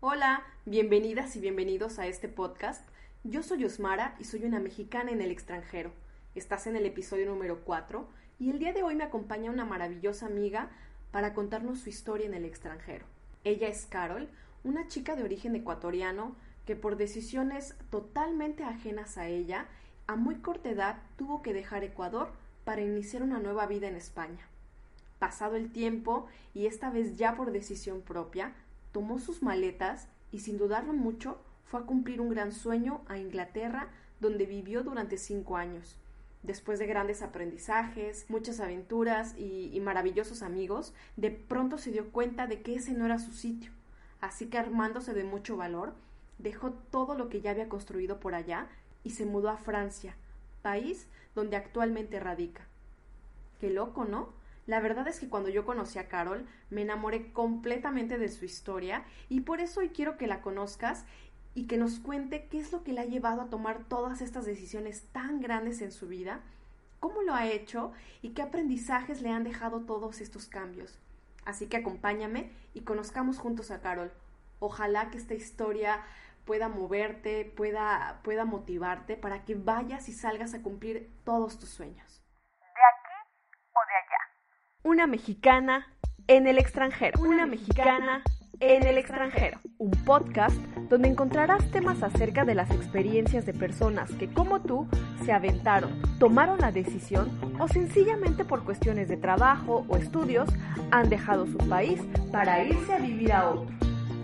Hola, bienvenidas y bienvenidos a este podcast. Yo soy Osmara y soy una mexicana en el extranjero. Estás en el episodio número 4 y el día de hoy me acompaña una maravillosa amiga para contarnos su historia en el extranjero. Ella es Carol, una chica de origen ecuatoriano que por decisiones totalmente ajenas a ella, a muy corta edad tuvo que dejar Ecuador para iniciar una nueva vida en España. Pasado el tiempo, y esta vez ya por decisión propia, tomó sus maletas y sin dudarlo mucho fue a cumplir un gran sueño a Inglaterra, donde vivió durante cinco años. Después de grandes aprendizajes, muchas aventuras y, maravillosos amigos, de pronto se dio cuenta de que ese no era su sitio. Así que armándose de mucho valor, dejó todo lo que ya había construido por allá y se mudó a Francia, país donde actualmente radica. Qué loco, ¿no? La verdad es que cuando yo conocí a Carol me enamoré completamente de su historia y por eso hoy quiero que la conozcas y que nos cuente qué es lo que le ha llevado a tomar todas estas decisiones tan grandes en su vida, cómo lo ha hecho y qué aprendizajes le han dejado todos estos cambios. Así que acompáñame y conozcamos juntos a Carol. Ojalá que esta historia pueda moverte, pueda, pueda motivarte para que vayas y salgas a cumplir todos tus sueños una mexicana en el extranjero. Una mexicana en el extranjero. Un podcast donde encontrarás temas acerca de las experiencias de personas que como tú se aventaron, tomaron la decisión o sencillamente por cuestiones de trabajo o estudios han dejado su país para irse a vivir a otro.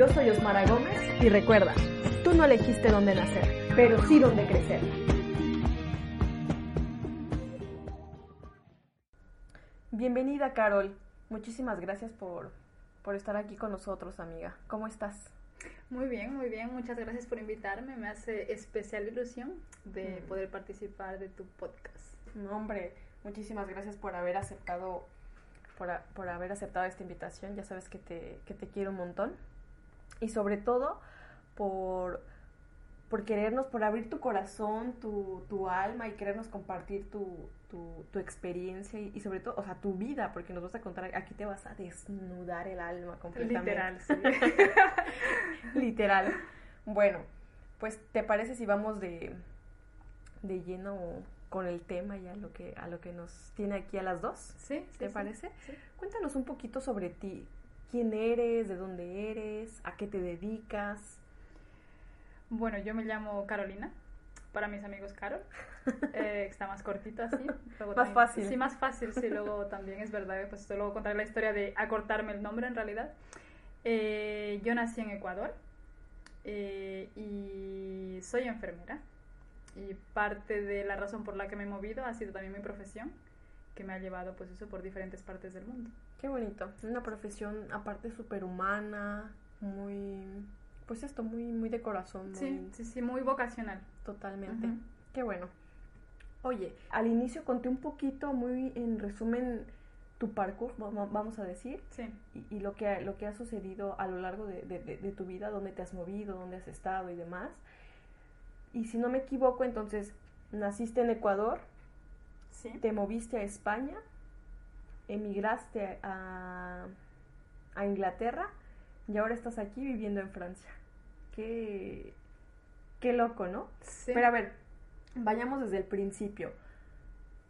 Yo soy Osmara Gómez y recuerda, tú no elegiste dónde nacer, pero sí dónde crecer. Bienvenida, Carol. Muchísimas gracias por, por estar aquí con nosotros, amiga. ¿Cómo estás? Muy bien, muy bien. Muchas gracias por invitarme. Me hace especial ilusión de mm. poder participar de tu podcast. No, hombre, muchísimas gracias por haber aceptado por, por haber aceptado esta invitación. Ya sabes que te, que te quiero un montón y sobre todo por, por querernos, por abrir tu corazón, tu, tu alma y querernos compartir tu, tu, tu experiencia y, sobre todo, o sea, tu vida, porque nos vas a contar, aquí te vas a desnudar el alma completamente. Literal, sí. Literal. Bueno, pues, ¿te parece si vamos de, de lleno con el tema y a lo que, a lo que nos tiene aquí a las dos? Sí, ¿Te sí, parece? Sí. Cuéntanos un poquito sobre ti quién eres, de dónde eres, a qué te dedicas. Bueno, yo me llamo Carolina, para mis amigos Carol, eh, está más cortito así. Más fácil. Sí, más fácil, sí, luego también es verdad, pues luego contar la historia de acortarme el nombre en realidad. Eh, yo nací en Ecuador eh, y soy enfermera y parte de la razón por la que me he movido ha sido también mi profesión que me ha llevado pues eso por diferentes partes del mundo. Qué bonito. Una profesión aparte superhumana, muy pues esto muy muy de corazón, Sí, sí, sí, muy vocacional. Totalmente. Qué bueno. Oye, al inicio conté un poquito, muy en resumen, tu parkour, vamos a decir, sí. y, y, lo, que, lo que ha sucedido a lo largo de, de, de, tu vida, dónde te has movido, dónde has estado y demás. Y si no me equivoco, entonces, naciste en Ecuador, sí. te moviste a España, emigraste a, a Inglaterra y ahora estás aquí viviendo en Francia. Qué, qué loco, ¿no? Sí. Pero a ver, vayamos desde el principio.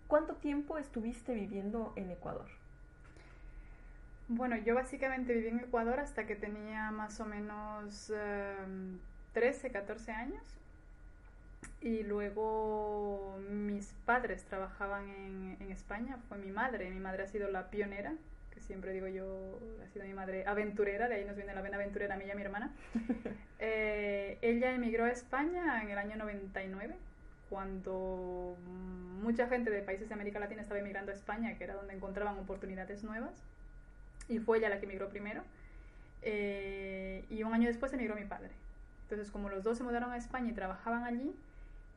¿Cuánto tiempo estuviste viviendo en Ecuador? Bueno, yo básicamente viví en Ecuador hasta que tenía más o menos um, 13, 14 años. Y luego mis padres trabajaban en, en, España, fue mi madre, mi madre ha sido la pionera, que siempre digo yo, ha sido mi madre aventurera, de ahí nos viene la vena aventurera a mí y a mi hermana. eh, ella emigró a España en el año 99, cuando mucha gente de países de América Latina estaba emigrando a España, que era donde encontraban oportunidades nuevas, y fue ella la que emigró primero. Eh, y un año después emigró mi padre. Entonces, como los dos se mudaron a España y trabajaban allí,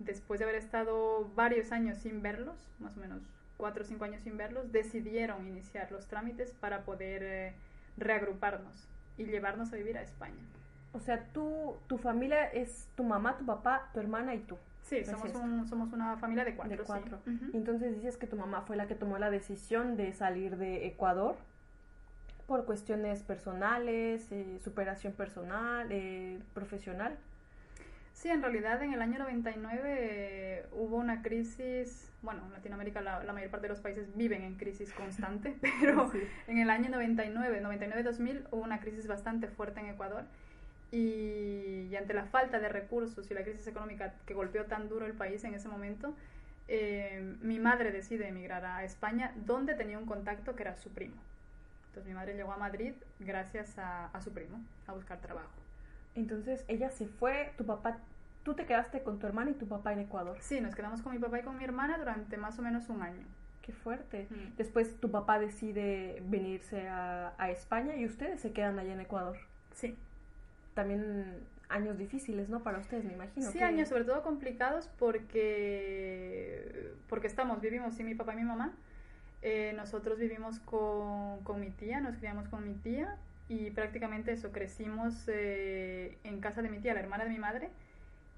después de haber estado varios años sin verlos, más o menos cuatro o cinco años sin verlos, decidieron iniciar los trámites para poder eh, reagruparnos y llevarnos a vivir a España. O sea, tú, tu familia es tu mamá, tu papá, tu hermana y tú. Sí, somos, somos una familia de cuatro. De cuatro. Entonces dices que tu mamá fue la que tomó la decisión de salir de Ecuador por cuestiones personales, eh, superación personal, eh, profesional. Sí, en realidad en el año 99 hubo una crisis, bueno, en Latinoamérica la, la, mayor parte de los países viven en crisis constante, pero en el año 99, 99-2000 hubo una crisis bastante fuerte en Ecuador y, ante la falta de recursos y la crisis económica que golpeó tan duro el país en ese momento, eh, mi madre decide emigrar a España, donde tenía un contacto que era su primo. Entonces mi madre llegó a Madrid gracias a, a, su primo, a buscar trabajo. Entonces ella se fue, tu papá, tú te quedaste con tu hermana y tu papá en Ecuador. Sí, nos quedamos con mi papá y con mi hermana durante más o menos un año. Qué fuerte. Después tu papá decide venirse a, a España y ustedes se quedan allá en Ecuador. Sí también años difíciles, ¿no? Para ustedes, me imagino. Sí, años sobre todo complicados porque, porque estamos, vivimos sin mi papá y mi mamá. Eh, nosotros vivimos con, con, mi tía, nos criamos con mi tía y prácticamente eso, crecimos eh, en casa de mi tía, la hermana de mi madre,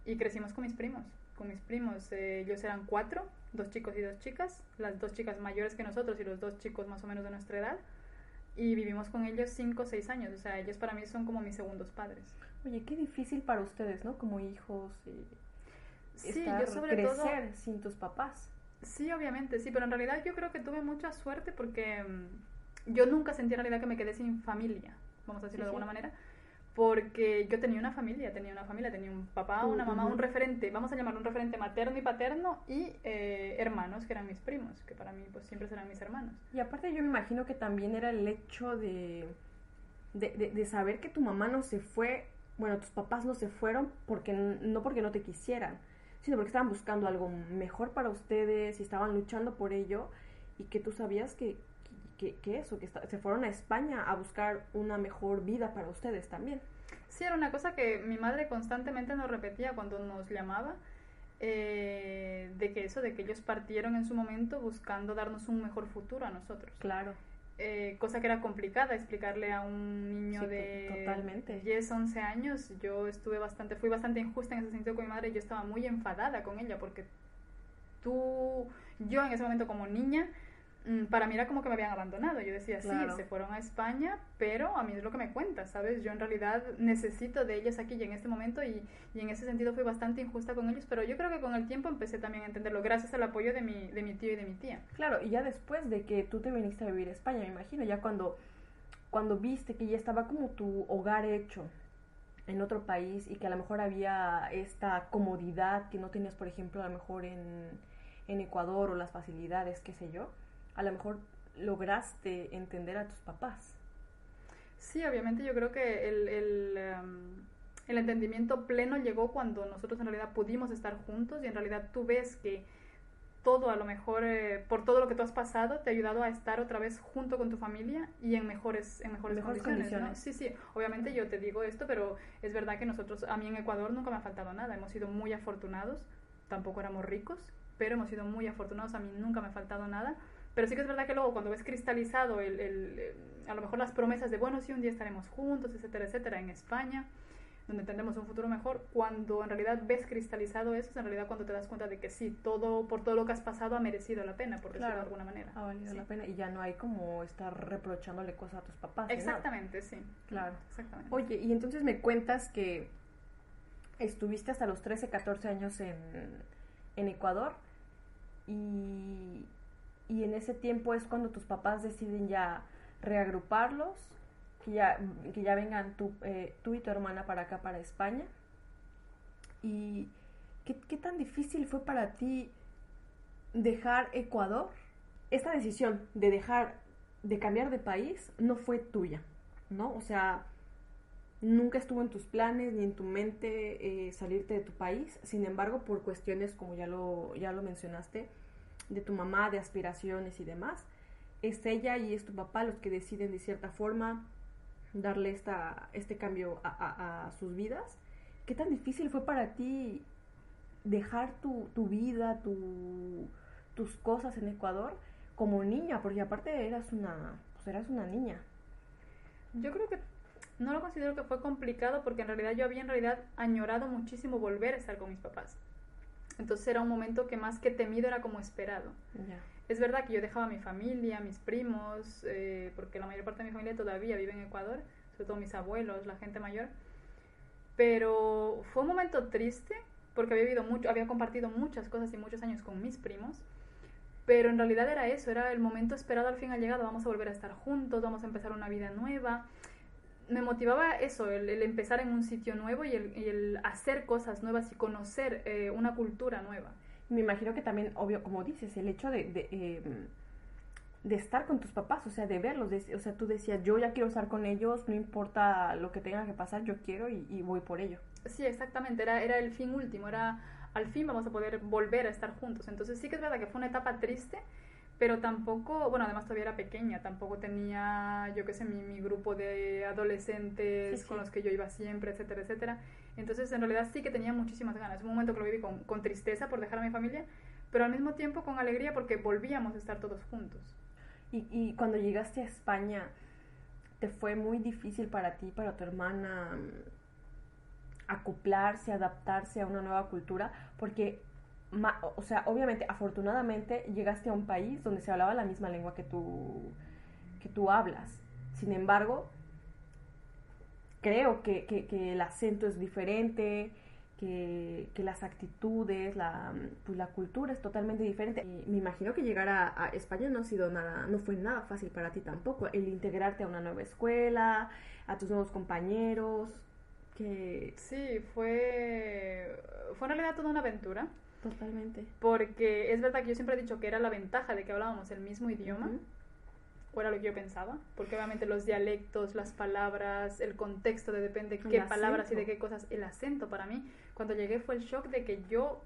y crecimos con mis primos. Con mis primos, eh, ellos eran cuatro, dos chicos y dos chicas, las dos chicas mayores que nosotros y los dos chicos más o menos de nuestra edad y vivimos con ellos cinco o seis años. O sea, ellos para mí son como mis segundos padres. Oye, qué difícil para ustedes, ¿no? Como hijos. Y sí, yo sobre crecer sin tus papás. Sí, obviamente, sí, pero en realidad yo creo que tuve mucha suerte porque mm, yo nunca sentí en realidad que me quedé sin familia, vamos a decirlo de alguna manera porque yo tenía una familia, tenía una familia, tenía un papá, una mamá, un referente, vamos a llamarlo un referente materno y paterno y eh, hermanos que eran mis primos, que para mí pues siempre serán mis hermanos. Y aparte yo me imagino que también era el hecho de, de, de, saber que tu mamá no se fue, bueno, tus papás no se fueron porque no porque no te quisieran, sino porque estaban buscando algo mejor para ustedes y estaban luchando por ello y que tú sabías que, que, eso, que se fueron a España a buscar una mejor vida para ustedes también. Sí, era una cosa que mi madre constantemente nos repetía cuando nos llamaba, eh, de que eso, de que ellos partieron en su momento buscando darnos un mejor futuro a nosotros. Claro. Eh, cosa que era complicada explicarle a un niño de totalmente. 10, 11 años. Yo estuve bastante, fui bastante injusta en ese sentido con mi madre y yo estaba muy enfadada con ella porque tú, yo en ese momento como niña, para mí era como que me habían abandonado. Yo decía, sí, se fueron a España, pero a mí es lo que me cuenta, ¿sabes? Yo en realidad necesito de ellos aquí y en este momento y, y, en ese sentido fui bastante injusta con ellos, pero yo creo que con el tiempo empecé también a entenderlo, gracias al apoyo de mi, de mi tío y de mi tía. Claro, y ya después de que tú te viniste a vivir a España, me imagino, ya cuando, cuando viste que ya estaba como tu hogar hecho en otro país y que a lo mejor había esta comodidad que no tenías, por ejemplo, a lo mejor en, en Ecuador o las facilidades, qué sé yo a lo mejor lograste entender a tus papás. Sí, obviamente yo creo que el, el, em, el, entendimiento pleno llegó cuando nosotros en realidad pudimos estar juntos y en realidad tú ves que todo a lo mejor, eh, por todo lo que tú has pasado, te ha ayudado a estar otra vez junto con tu familia y en mejores, en mejores, condiciones. Sí, sí, obviamente yo te digo esto, pero es verdad que nosotros, a mí en Ecuador nunca me ha faltado nada, hemos sido muy afortunados, tampoco éramos ricos, pero hemos sido muy afortunados, a mí nunca me ha faltado nada pero sí que es verdad que luego cuando ves cristalizado el, el, eh, a lo mejor las promesas de, bueno, sí, un día estaremos juntos, etcétera, etcétera, en España, donde tendremos un futuro mejor, cuando en realidad ves cristalizado eso, es en realidad cuando te das cuenta de que sí, todo, por todo lo que has pasado ha merecido la pena, por decirlo de alguna manera. Ha valido la pena y ya no hay como estar reprochándole cosas a tus papás. Exactamente, sí. Claro. Exactamente. Oye, y entonces me cuentas que estuviste hasta los 13, 14 años en, en Ecuador y y en ese tiempo es cuando tus papás deciden ya reagruparlos, que ya, que ya vengan tú, eh, tú y tu hermana para acá, para España. ¿Y qué, qué tan difícil fue para ti dejar Ecuador? Esta decisión de dejar, de cambiar de país, no fue tuya, ¿no? O sea, nunca estuvo en tus planes ni en tu mente eh, salirte de tu país. Sin embargo, por cuestiones como ya lo, ya lo mencionaste, de tu mamá, de aspiraciones y demás, es ella y es tu papá los que deciden de cierta forma darle esta, este cambio a, sus vidas. ¿Qué tan difícil fue para ti dejar tu, tu vida, tu, tus cosas en Ecuador como niña? Porque aparte eras una, pues eras una niña. Yo creo que no lo considero que fue complicado porque en realidad yo había en realidad añorado muchísimo volver a estar con mis papás. Entonces era un momento que más que temido era como esperado. Es verdad que yo dejaba a mi familia, mis primos, eh, porque la mayor parte de mi familia todavía vive en Ecuador, sobre todo mis abuelos, la gente mayor. Pero fue un momento triste porque había vivido mucho, había compartido muchas cosas y muchos años con mis primos. Pero en realidad era eso, era el momento esperado al fin al llegado, vamos a volver a estar juntos, vamos a empezar una vida nueva me motivaba eso, el, empezar en un sitio nuevo y el, hacer cosas nuevas y conocer eh, una cultura nueva. Me imagino que también, obvio, como dices, el hecho de, de, em, de estar con tus papás, o sea, de verlos, o sea, tú decías, yo ya quiero estar con ellos, no importa lo que tenga que pasar, yo quiero y, y voy por ello. Sí, exactamente, era, era el fin último, era al fin vamos a poder volver a estar juntos. Entonces sí que es verdad que fue una etapa triste, pero tampoco, bueno, además todavía era pequeña, tampoco tenía, yo qué sé, mi, mi grupo de adolescentes con los que yo iba siempre, etcétera, etcétera. Entonces, en realidad sí que tenía muchísimas ganas. Un momento que lo viví con, con tristeza por dejar a mi familia, pero al mismo tiempo con alegría porque volvíamos a estar todos juntos. Y, y cuando llegaste a España, ¿te fue muy difícil para ti, para tu hermana, acoplarse, adaptarse a una nueva cultura? Porque o sea, obviamente, afortunadamente llegaste a un país donde se hablaba la misma lengua que tú, que tú hablas. Sin embargo, creo que, que, el acento es diferente, que, que, las actitudes, la, pues la cultura es totalmente diferente. Me imagino que llegar a, España no sido nada, no fue nada fácil para ti tampoco. El integrarte a una nueva escuela, a tus nuevos compañeros. Que... Sí, fue, fue en realidad toda una aventura. Totalmente. Porque es verdad que yo siempre he dicho que era la ventaja de que hablábamos el mismo idioma. O era lo que yo pensaba. Porque obviamente los dialectos, las palabras, el contexto de depende qué palabras y de qué cosas. El acento para mí, cuando llegué fue el shock de que yo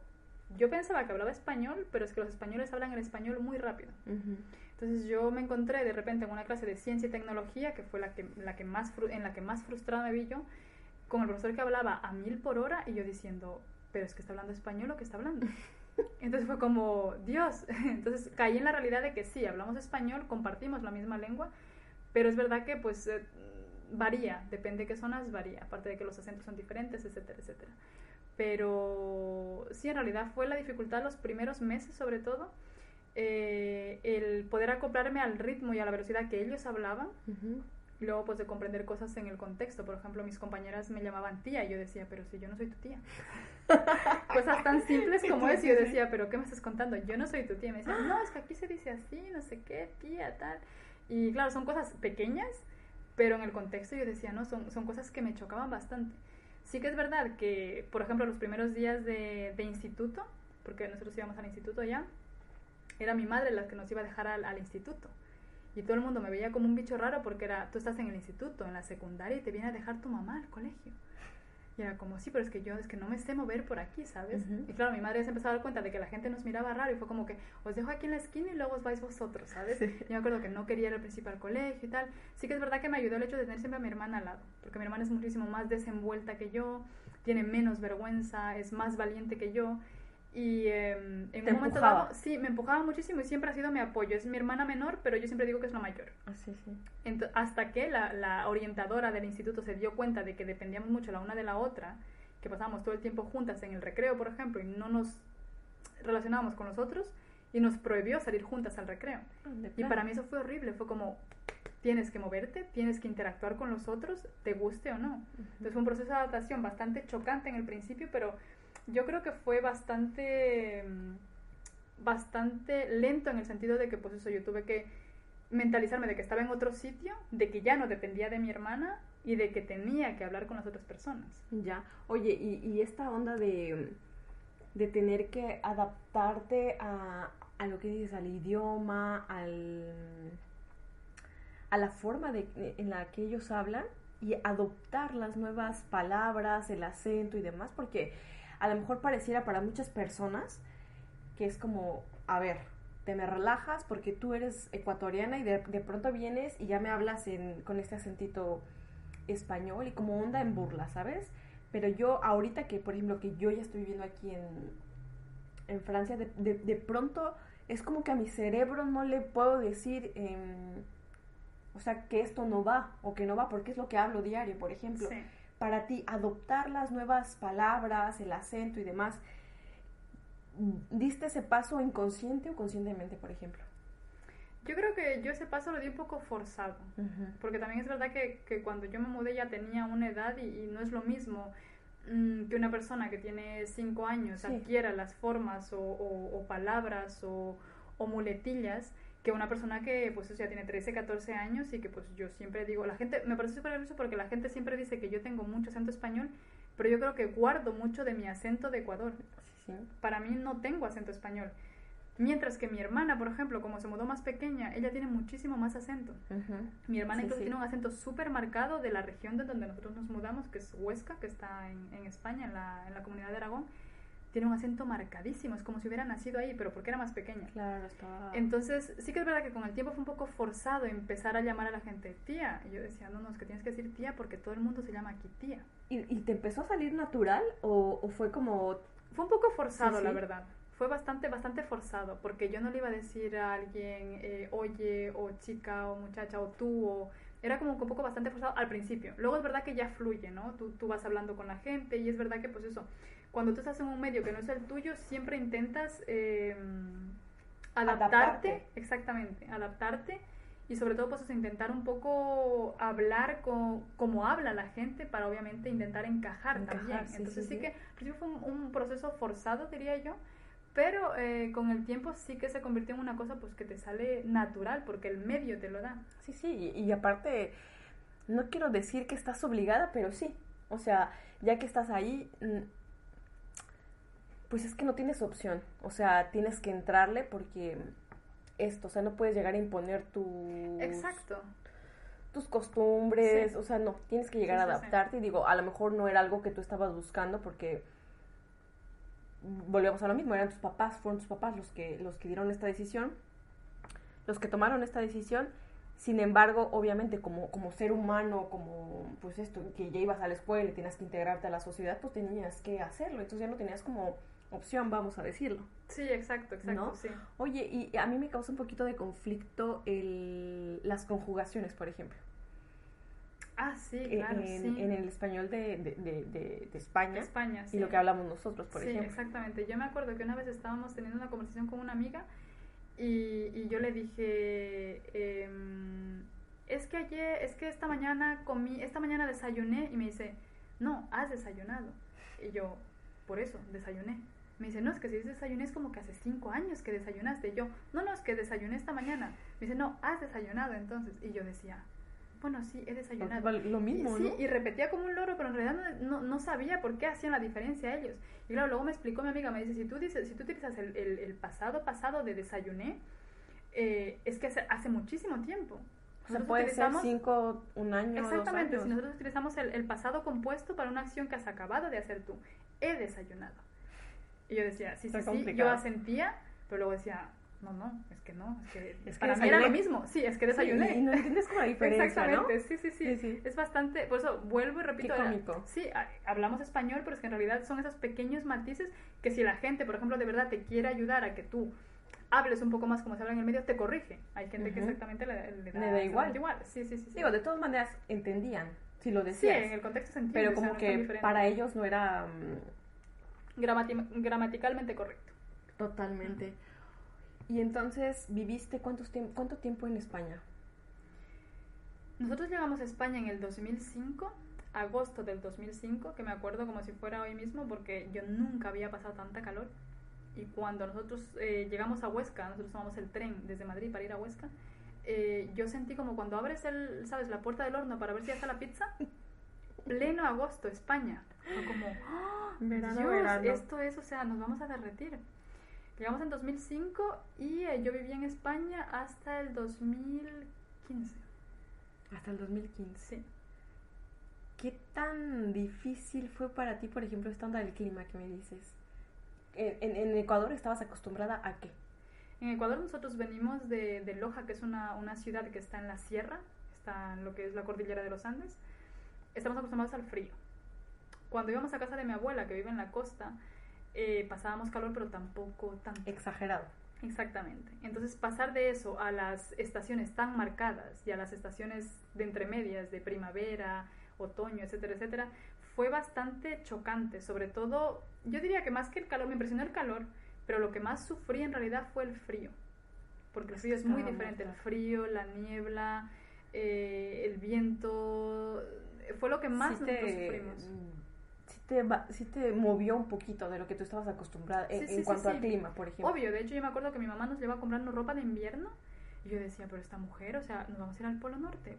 yo pensaba que hablaba español, pero es que los españoles hablan el español muy rápido. Entonces yo me encontré de repente en una clase de ciencia y tecnología, que fue la que, la que más, en la que más frustrada me vi yo, con el profesor que hablaba a mil por hora y yo diciendo, pero es que está hablando español o que está hablando. Entonces fue como, Dios. Entonces caí en la realidad de que sí, hablamos español, compartimos la misma lengua, pero es verdad que pues eh, varía, depende de qué zonas varía, aparte de que los acentos son diferentes, etcétera, etcétera. Pero sí, en realidad fue la dificultad los primeros meses sobre todo, eh, el poder acoplarme al ritmo y a la velocidad que ellos hablaban. Luego, pues, de comprender cosas en el contexto. Por ejemplo, mis compañeras me llamaban tía y yo decía, pero si yo no soy tu tía. cosas tan simples como eso. Y yo decía, pero ¿qué me estás contando? Yo no soy tu tía. me decían, no, es que aquí se dice así, no sé qué, tía, tal. Y claro, son cosas pequeñas, pero en el contexto yo decía, no, son, son cosas que me chocaban bastante. Sí que es verdad que, por ejemplo, los primeros días de, de instituto, porque nosotros íbamos al instituto ya, era mi madre la que nos iba a dejar al, al instituto. Y todo el mundo me veía como un bicho raro porque era, tú estás en el instituto, en la secundaria y te viene a dejar tu mamá al colegio. Y era como, sí, pero es que yo es que no me sé mover por aquí, ¿sabes? Y claro, mi madre se empezó a dar cuenta de que la gente nos miraba raro y fue como que, os dejo aquí en la esquina y luego os vais vosotros, ¿sabes? Yo me acuerdo que no quería ir al principal colegio y tal. Sí que es verdad que me ayudó el hecho de tener siempre a mi hermana al lado, porque mi hermana es muchísimo más desenvuelta que yo, tiene menos vergüenza, es más valiente que yo. Y em, en un momento dado, sí, me empujaba muchísimo y siempre ha sido mi apoyo. Es mi hermana menor, pero yo siempre digo que es la mayor. Ah, sí, sí. hasta que la, la, orientadora del instituto se dio cuenta de que dependíamos mucho la una de la otra, que pasábamos todo el tiempo juntas en el recreo, por ejemplo, y no nos relacionábamos con los otros, y nos prohibió salir juntas al recreo. Ah, y para mí eso fue horrible, fue como, tienes que moverte, tienes que interactuar con los otros, te guste o no. Entonces fue un proceso de adaptación bastante chocante en el principio, pero yo creo que fue bastante, mm, bastante lento en el sentido de que, pues eso, yo tuve que mentalizarme de que estaba en otro sitio, de que ya no dependía de mi hermana y de que tenía que hablar con las otras personas. Ya, oye, y, esta onda de, de tener que adaptarte a, a lo que dices, al idioma, al, a la forma de, en la que ellos hablan y adoptar las nuevas palabras, el acento y demás, porque a lo mejor pareciera para muchas personas que es como, a ver, te me relajas porque tú eres ecuatoriana y de, pronto vienes y ya me hablas en, con este acentito español y como onda en burla, ¿sabes? Pero yo ahorita que, por ejemplo, que yo ya estoy viviendo aquí en, en Francia, de, de, de pronto es como que a mi cerebro no le puedo decir, em, o sea, que esto no va o que no va, porque es lo que hablo diario, por ejemplo. Sí. Para ti, adoptar las nuevas palabras, el acento y demás, ¿diste ese paso inconsciente o conscientemente, por ejemplo? Yo creo que yo ese paso lo di un poco forzado, porque también es verdad que, que cuando yo me mudé ya tenía una edad y, y no es lo mismo mm, que una persona que tiene cinco años Sí. adquiera las formas o, o- o palabras o, o muletillas que una persona que pues ya tiene 13, 14 años y que pues yo siempre digo, la gente, me parece súper gracioso porque la gente siempre dice que yo tengo mucho acento español, pero yo creo que guardo mucho de mi acento de Ecuador. Sí, Para mí no tengo acento español. Mientras que mi hermana, por ejemplo, como se mudó más pequeña, ella tiene muchísimo más acento. Mi hermana sí. tiene un acento súper marcado de la región de donde nosotros nos mudamos, que es Huesca, que está en, en España, en la, en la comunidad de Aragón. Tiene un acento marcadísimo, es como si hubiera nacido ahí, pero porque era más pequeña. Claro, estaba... Entonces, sí que es verdad que con el tiempo fue un poco forzado empezar a llamar a la gente tía. Y yo decía, no, no, es que tienes que decir tía porque todo el mundo se llama aquí tía. ¿Y, y te empezó a salir natural o, o fue como... Fue un poco forzado, Sí, la sí. verdad. Fue bastante, bastante forzado, porque yo no le iba a decir a alguien, eh, oye, o chica, o muchacha, o tú, o... Era como un poco bastante forzado al principio. Luego es verdad que ya fluye, ¿no? Tú, tú vas hablando con la gente y es verdad que, pues eso, cuando tú estás en un medio que no es el tuyo, siempre intentas eh, adaptarte. Adaptarte. Exactamente, adaptarte y sobre todo pues intentar un poco hablar co- como habla la gente para obviamente intentar encajar, Encajar, también. sí, Entonces sí, sí, sí. que al principio fue un, un proceso forzado, diría yo, pero eh, con el tiempo sí que se convirtió en una cosa pues que te sale natural porque el medio te lo da. Sí, sí, y, y aparte, no quiero decir que estás obligada, pero sí. O sea, ya que estás ahí, pues es que no tienes opción. O sea, tienes que entrarle porque esto, o sea, no puedes llegar a imponer tus, Exacto. tus costumbres, Sí. o sea, no, tienes que llegar Sí, a sí. adaptarte y digo, a lo mejor no era algo que tú estabas buscando porque volvemos a lo mismo, eran tus papás, fueron tus papás los que los que dieron esta decisión, los que tomaron esta decisión. Sin embargo, obviamente como como ser humano, como pues esto que ya ibas a la escuela y tenías que integrarte a la sociedad, pues tenías que hacerlo, entonces ya no tenías como opción, vamos a decirlo. Sí, exacto, exacto, ¿No? sí. Oye, y a mí me causa un poquito de conflicto el, las conjugaciones, por ejemplo. Ah, sí, Eh, claro, en, sí. en el español de, de, de, España España, sí. y lo que hablamos nosotros, por sí, ejemplo. exactamente. Yo me acuerdo que una vez estábamos teniendo una conversación con una amiga y, y yo le dije, em, es que ayer, es que esta mañana comí, esta mañana desayuné y me dice, no, has desayunado. Y yo, por eso, desayuné. Me dice, no, es que si dices desayuné es como que hace cinco años que desayunaste. Y yo, no, no, es que desayuné esta mañana. Me dice, no, has desayunado entonces. Y yo decía, bueno, sí, he desayunado. Lo mismo, Y, sí, ¿no? y repetía como un loro, pero en realidad no, no, sabía por qué hacían la diferencia ellos. Y claro, luego me explicó mi amiga, me dice, si tú, dices, si tú utilizas el, el- el pasado pasado de desayuné, eh, es que hace, hace muchísimo tiempo. O sea, Nosotros puede ser cinco, un año, dos Exactamente, años. si nosotros utilizamos el, el pasado compuesto para una acción que has acabado de hacer tú, he desayunado. Y yo decía, sí, Está sí, sí, yo complicado. asentía, pero luego decía, no, no, es que no, es que, Es que para mí era lo mismo, sí, es que Sí, desayuné. y, y no entiendes como la diferencia, ¿no? Exactamente, sí, sí, sí, Sí, sí. Es bastante, por eso vuelvo y repito. Qué era- cómico. sí, a- hablamos español, pero es que en realidad son esos pequeños matices que si la gente, por ejemplo, de verdad te quiere ayudar a que tú hables un poco más como se habla en el medio, te corrige. Hay gente que Ujú. exactamente le, le da, Le da igual. exactamente Sí, sí, sí. sí. Digo, de todas maneras, entendían si lo sí, decías. en el contexto se entiende. pero o sea, como no que para ellos no era mm, Gramati- gramaticalmente correcto. totalmente. Y entonces, ¿viviste cuántos tiemp- cuánto tiempo en España? Nosotros llegamos a España en el 2005, agosto del 2005, que me acuerdo como si fuera hoy mismo porque yo nunca había pasado tanta calor. Y cuando nosotros eh, llegamos a Huesca, nosotros tomamos el tren desde Madrid para ir a Huesca, eh, yo sentí como cuando abres el, ¿sabes? la puerta del horno para ver si ya está la pizza, pleno agosto, España. Fue como, ¡ah! Verano, Dios, verano. esto es, o sea, nos vamos a derretir. Llegamos en 2005 y eh, yo viví en España hasta el 2015. Hasta el 2015. Sí. ¿Qué tan difícil fue para ti, por ejemplo, esta onda del clima que me dices? En, en- en Ecuador estabas acostumbrada a qué? En Ecuador nosotros venimos de, de Loja, que es una, una ciudad que está en la sierra, está en lo que es la cordillera de los Andes. Estamos acostumbrados al frío. Cuando íbamos a casa de mi abuela, que vive en la costa, eh, pasábamos calor, pero tampoco tanto. Exagerado. Exactamente. Entonces pasar de eso a las estaciones tan marcadas y a las estaciones de entremedias de primavera, otoño, etcétera, etcétera, fue bastante chocante. Sobre todo, yo diría que más que el calor, me impresionó el calor, pero lo que más sufrí en realidad fue el frío. Porque el frío es muy diferente. El frío, la niebla, eh, el viento, fue lo que más Sí nosotros te, sufrimos. sí te, sí te movió un poquito de lo que tú estabas acostumbrada en, sí, en cuanto al clima, por ejemplo. Obvio, de hecho yo me acuerdo que mi mamá nos lleva comprando ropa de invierno y yo decía, pero esta mujer, o sea, nos vamos a ir al Polo Norte.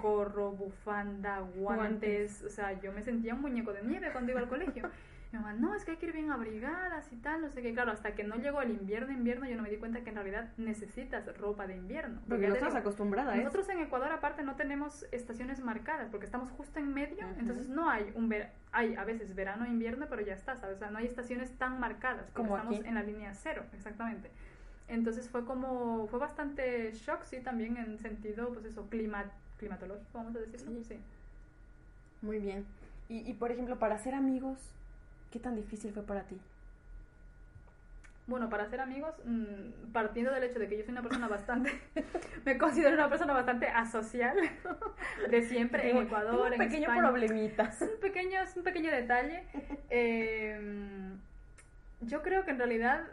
Gorro, bufanda, guantes, o sea, yo me sentía un muñeco de nieve cuando iba al colegio. Mi mamá, no, es que hay que ir bien abrigadas y tal, no sé qué. Claro, hasta que no llegó el invierno, invierno, yo no me di cuenta que en realidad necesitas ropa de invierno. Porque ya no digo, acostumbrada a nosotros en Ecuador aparte no tenemos estaciones marcadas porque estamos justo en medio, entonces no hay un ver hay a veces verano e invierno, pero ya está, ¿sabes? O sea, no hay estaciones tan marcadas porque Como estamos aquí. en la línea cero, exactamente. Entonces fue como fue bastante shock, sí, también en sentido pues eso, clima, climatológico, vamos a decirlo. Sí. Sí. Muy bien. Y, y, por ejemplo, para ser amigos, ¿qué tan difícil fue para ti? Bueno, para ser amigos, mm, partiendo del hecho de que yo soy una persona bastante, me considero una persona bastante asocial, de siempre en Ecuador, un en pequeño España. problemita. Es un pequeño, es un pequeño detalle. Eh, yo creo que en realidad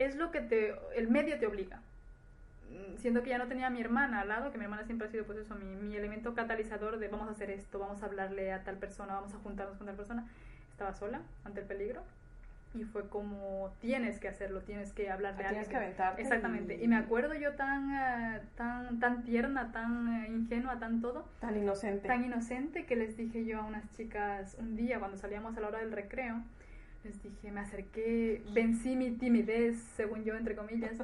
es lo que te, el medio te obliga. Mm, Siendo que ya no tenía a mi hermana al lado, que mi hermana siempre ha sido pues eso, mi, mi elemento catalizador de vamos a hacer esto, vamos a hablarle a tal persona, vamos a juntarnos con tal persona. Estaba sola ante el peligro y fue como tienes que hacerlo, tienes que hablarle a Tienes que aventarte. Exactamente. Y me acuerdo yo tan, eh, tan, tan tierna, tan eh, ingenua, tan todo, Tan inocente. tan inocente que les dije yo a unas chicas un día cuando salíamos a la hora del recreo, les dije, me acerqué, vencí mi timidez, según yo, entre comillas,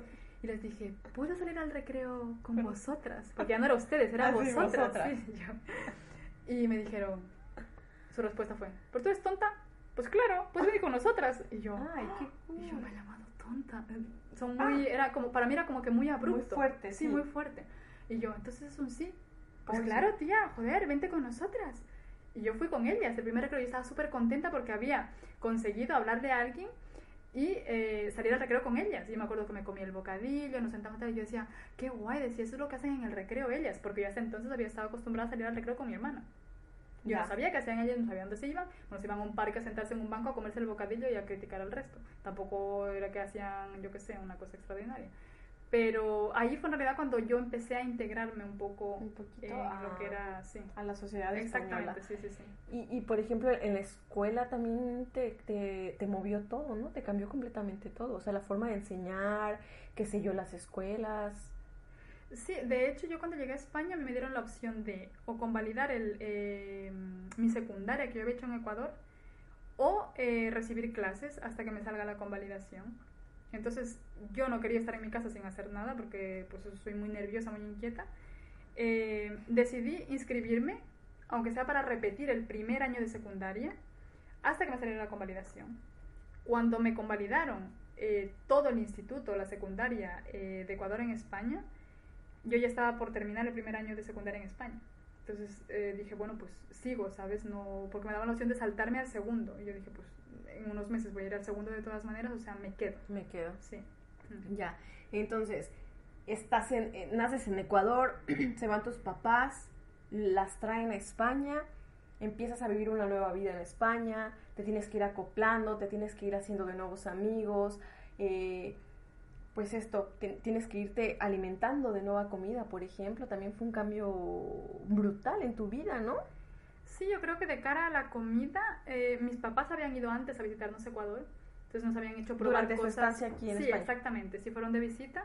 y les dije, ¿puedo salir al recreo con vosotras? Porque ya no era ustedes, era Ah, sí, vosotras. vosotras. sí, yo. Y me dijeron, su respuesta fue, ¿pero tú eres tonta? Pues claro, puedes venir con nosotras. Y yo, Ay, qué y yo cool. me he llamado tonta. Son muy, era como, para mí era como que muy abrupto. fuerte, Sí, sí. muy fuerte. Y yo, entonces es un sí. Pues Oh, sí. claro, tía, joder, vente con nosotras. Y yo fui con ellas. El primer recreo yo estaba súper contenta porque había conseguido hablarle a alguien y eh, salir al recreo con ellas. Y yo me acuerdo que me comí el bocadillo, nos sentamos y yo decía, qué guay, decía, eso es lo que hacen en el recreo ellas, porque yo hasta entonces había estado acostumbrada a salir al recreo con mi hermana. Yo Ya. no sabía qué hacían ellas, no sabía dónde se iban. Bueno, se iban a un parque a sentarse en un banco a comerse el bocadillo y a criticar al resto. Tampoco era que hacían, yo qué sé, una cosa extraordinaria. Pero ahí fue en realidad cuando yo empecé a integrarme un poco Un poquito en a- lo que era, sí. A la sociedad española. Exactamente, sí, sí, sí. Y, y, por ejemplo, en la escuela también te, te, te movió todo, ¿no? Te cambió completamente todo. O sea, la forma de enseñar, qué sé yo, las escuelas. Sí, de hecho yo cuando llegué a España me dieron la opción de o convalidar el, eh, mi secundaria que yo había hecho en Ecuador o eh, recibir clases hasta que me salga la convalidación. Entonces yo no quería estar en mi casa sin hacer nada porque pues soy muy nerviosa, muy inquieta. Eh, decidí inscribirme, aunque sea para repetir el primer año de secundaria, hasta que me saliera la convalidación. Cuando me convalidaron eh, todo el instituto, la secundaria eh, de Ecuador en España, yo ya estaba por terminar el primer año de secundaria en España. Entonces eh, dije, bueno, pues sigo, ¿sabes? No, porque me daban la opción de saltarme al segundo. Y yo dije, pues en unos meses voy a ir al segundo de todas maneras, o sea, me quedo. Me quedo. Sí. Ya. Entonces, estás en, eh, naces en Ecuador, se van tus papás, las traen a España, empiezas a vivir una nueva vida en España, te tienes que ir acoplando, te tienes que ir haciendo de nuevos amigos, eh, pues esto, tienes que irte alimentando de nueva comida, por ejemplo, también fue un cambio brutal en tu vida, ¿no? Sí, yo creo que de cara a la comida, eh, mis papás habían ido antes a visitarnos Ecuador, entonces nos habían hecho probar Durante su estancia aquí en sí, España. exactamente, sí fueron de visita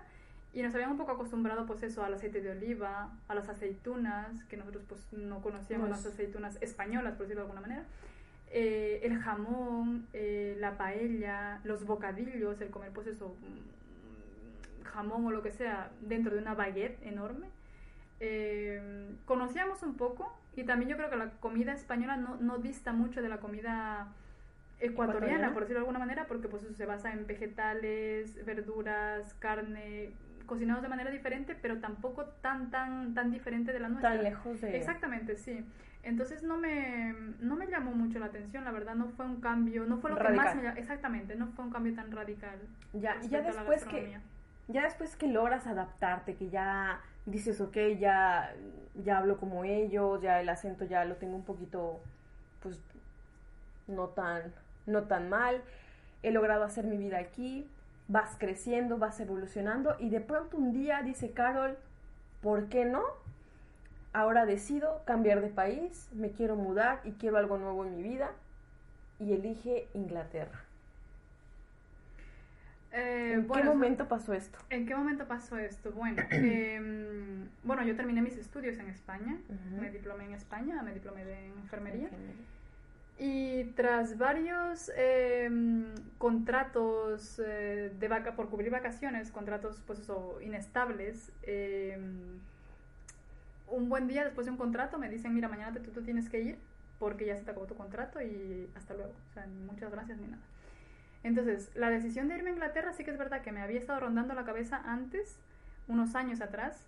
y nos habían un poco acostumbrado, pues eso, al aceite de oliva, a las aceitunas, que nosotros pues no conocíamos las aceitunas españolas, por decirlo de alguna manera. Eh, el jamón, eh, la paella, los bocadillos, el comer pues eso, jamón o lo que sea dentro de una baguette enorme. Eh, conocíamos un poco y también yo creo que la comida española no, no dista mucho de la comida ecuatoriana, Ecuatoriana. por decirlo de alguna manera, porque pues eso se basa en vegetales, verduras, carne, cocinamos de manera diferente, pero tampoco tan, tan, tan diferente de la nuestra. Tan lejos de... Exactamente, sí. Entonces no me, no me llamó mucho la atención, la verdad, no fue un cambio, no fue lo que más me llamó, exactamente, no fue un cambio tan radical. Ya, y ya después que. Ya después que logras adaptarte, que ya dices, ok, ya, ya hablo como ellos, ya el acento ya lo tengo un poquito, pues, no tan, no tan mal, he logrado hacer mi vida aquí, vas creciendo, vas evolucionando y de pronto un día dice Carol, ¿por qué no? Ahora decido cambiar de país, me quiero mudar y quiero algo nuevo en mi vida y elige Inglaterra. Eh, ¿En bueno, qué momento pasó esto? ¿En qué momento pasó esto? Bueno, em, bueno, yo terminé mis estudios en España, Ujú. me diplomé en España, me diplomé de enfermería. Y tras varios em, contratos eh, de vaca por cubrir vacaciones, contratos pues eso, inestables, em, un buen día después de un contrato me dicen, mira, mañana te, tú, tú tienes que ir porque ya se te acabó tu contrato y hasta luego. O sea, muchas gracias ni nada. Entonces, la decisión de irme a Inglaterra sí que es verdad que me había estado rondando la cabeza antes, unos años atrás,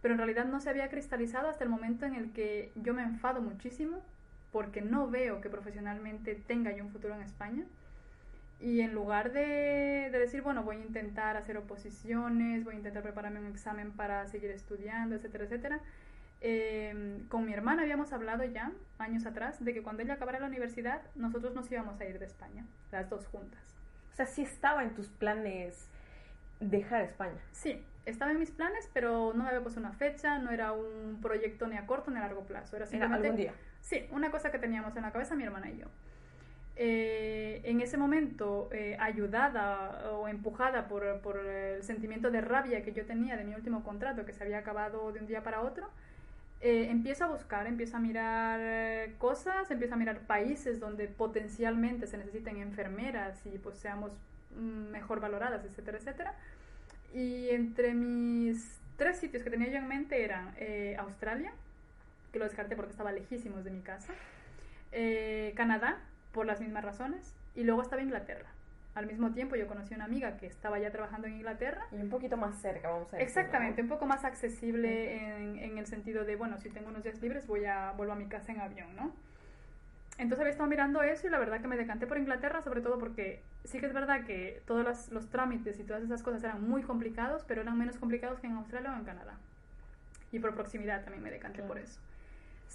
pero en realidad no se había cristalizado hasta el momento en el que yo me enfado muchísimo porque no veo que profesionalmente tenga yo un futuro en España. Y en lugar de, de decir, bueno, voy a intentar hacer oposiciones, voy a intentar prepararme un examen para seguir estudiando, etcétera, etcétera, eh, con mi hermana habíamos hablado ya, años atrás, de que cuando ella acabara la universidad, nosotros nos íbamos a ir de España, las dos juntas. O sea, sí estaba en tus planes dejar España. Sí, estaba en mis planes, pero no me había puesto una fecha, no era un proyecto ni a corto ni a largo plazo. Era Era simplemente algún día. Sí, una cosa que teníamos en la cabeza mi hermana y yo. Eh, en ese momento, eh, ayudada o empujada por, por el sentimiento de rabia que yo tenía de mi último contrato, que se había acabado de un día para otro, eh, empiezo a buscar, empiezo a mirar eh, cosas, empiezo a mirar países donde potencialmente se necesiten enfermeras y pues seamos mm, mejor valoradas, etcétera, etcétera. Y entre mis tres sitios que tenía yo en mente eran eh, Australia, que lo descarté porque estaba lejísimos de mi casa, eh, Canadá, por las mismas razones, y luego estaba Inglaterra. Al mismo tiempo yo conocí una amiga que estaba ya trabajando en Inglaterra. Y un poquito más cerca, vamos a decir. Exactamente, un poco más accesible en, en el sentido de, bueno, si tengo unos días libres voy a, vuelvo a mi casa en avión, ¿no? Entonces había estado mirando eso y la verdad que me decanté por Inglaterra, sobre todo porque sí que es verdad que todos los, los trámites y todas esas cosas eran muy complicados, pero eran menos complicados que en Australia o en Canadá. Y por proximidad también me decanté Claro. por eso.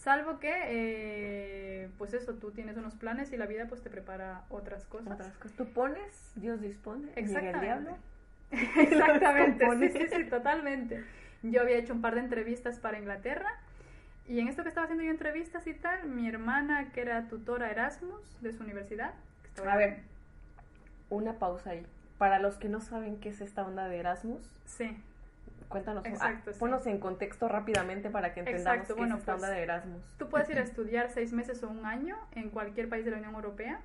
Salvo que, eh, pues eso, tú tienes unos planes y la vida pues te prepara otras cosas. Otras cosas. Tú pones, Dios dispone. Llega el Exactamente. diablo. Exactamente, sí, sí, totalmente. Yo había hecho un par de entrevistas para Inglaterra y en esto que estaba haciendo yo entrevistas y tal, mi hermana, que era tutora Erasmus de su universidad, que estaba A ver, una pausa ahí. Para los que no saben qué es esta onda de Erasmus, Sí, cuéntanos. Exacto, ah, sí. Ponnos en contexto rápidamente para que entendamos Exacto, qué bueno, es esta pues, onda de Erasmus. tú puedes ir a estudiar seis meses o un año en cualquier país de la Unión Europea.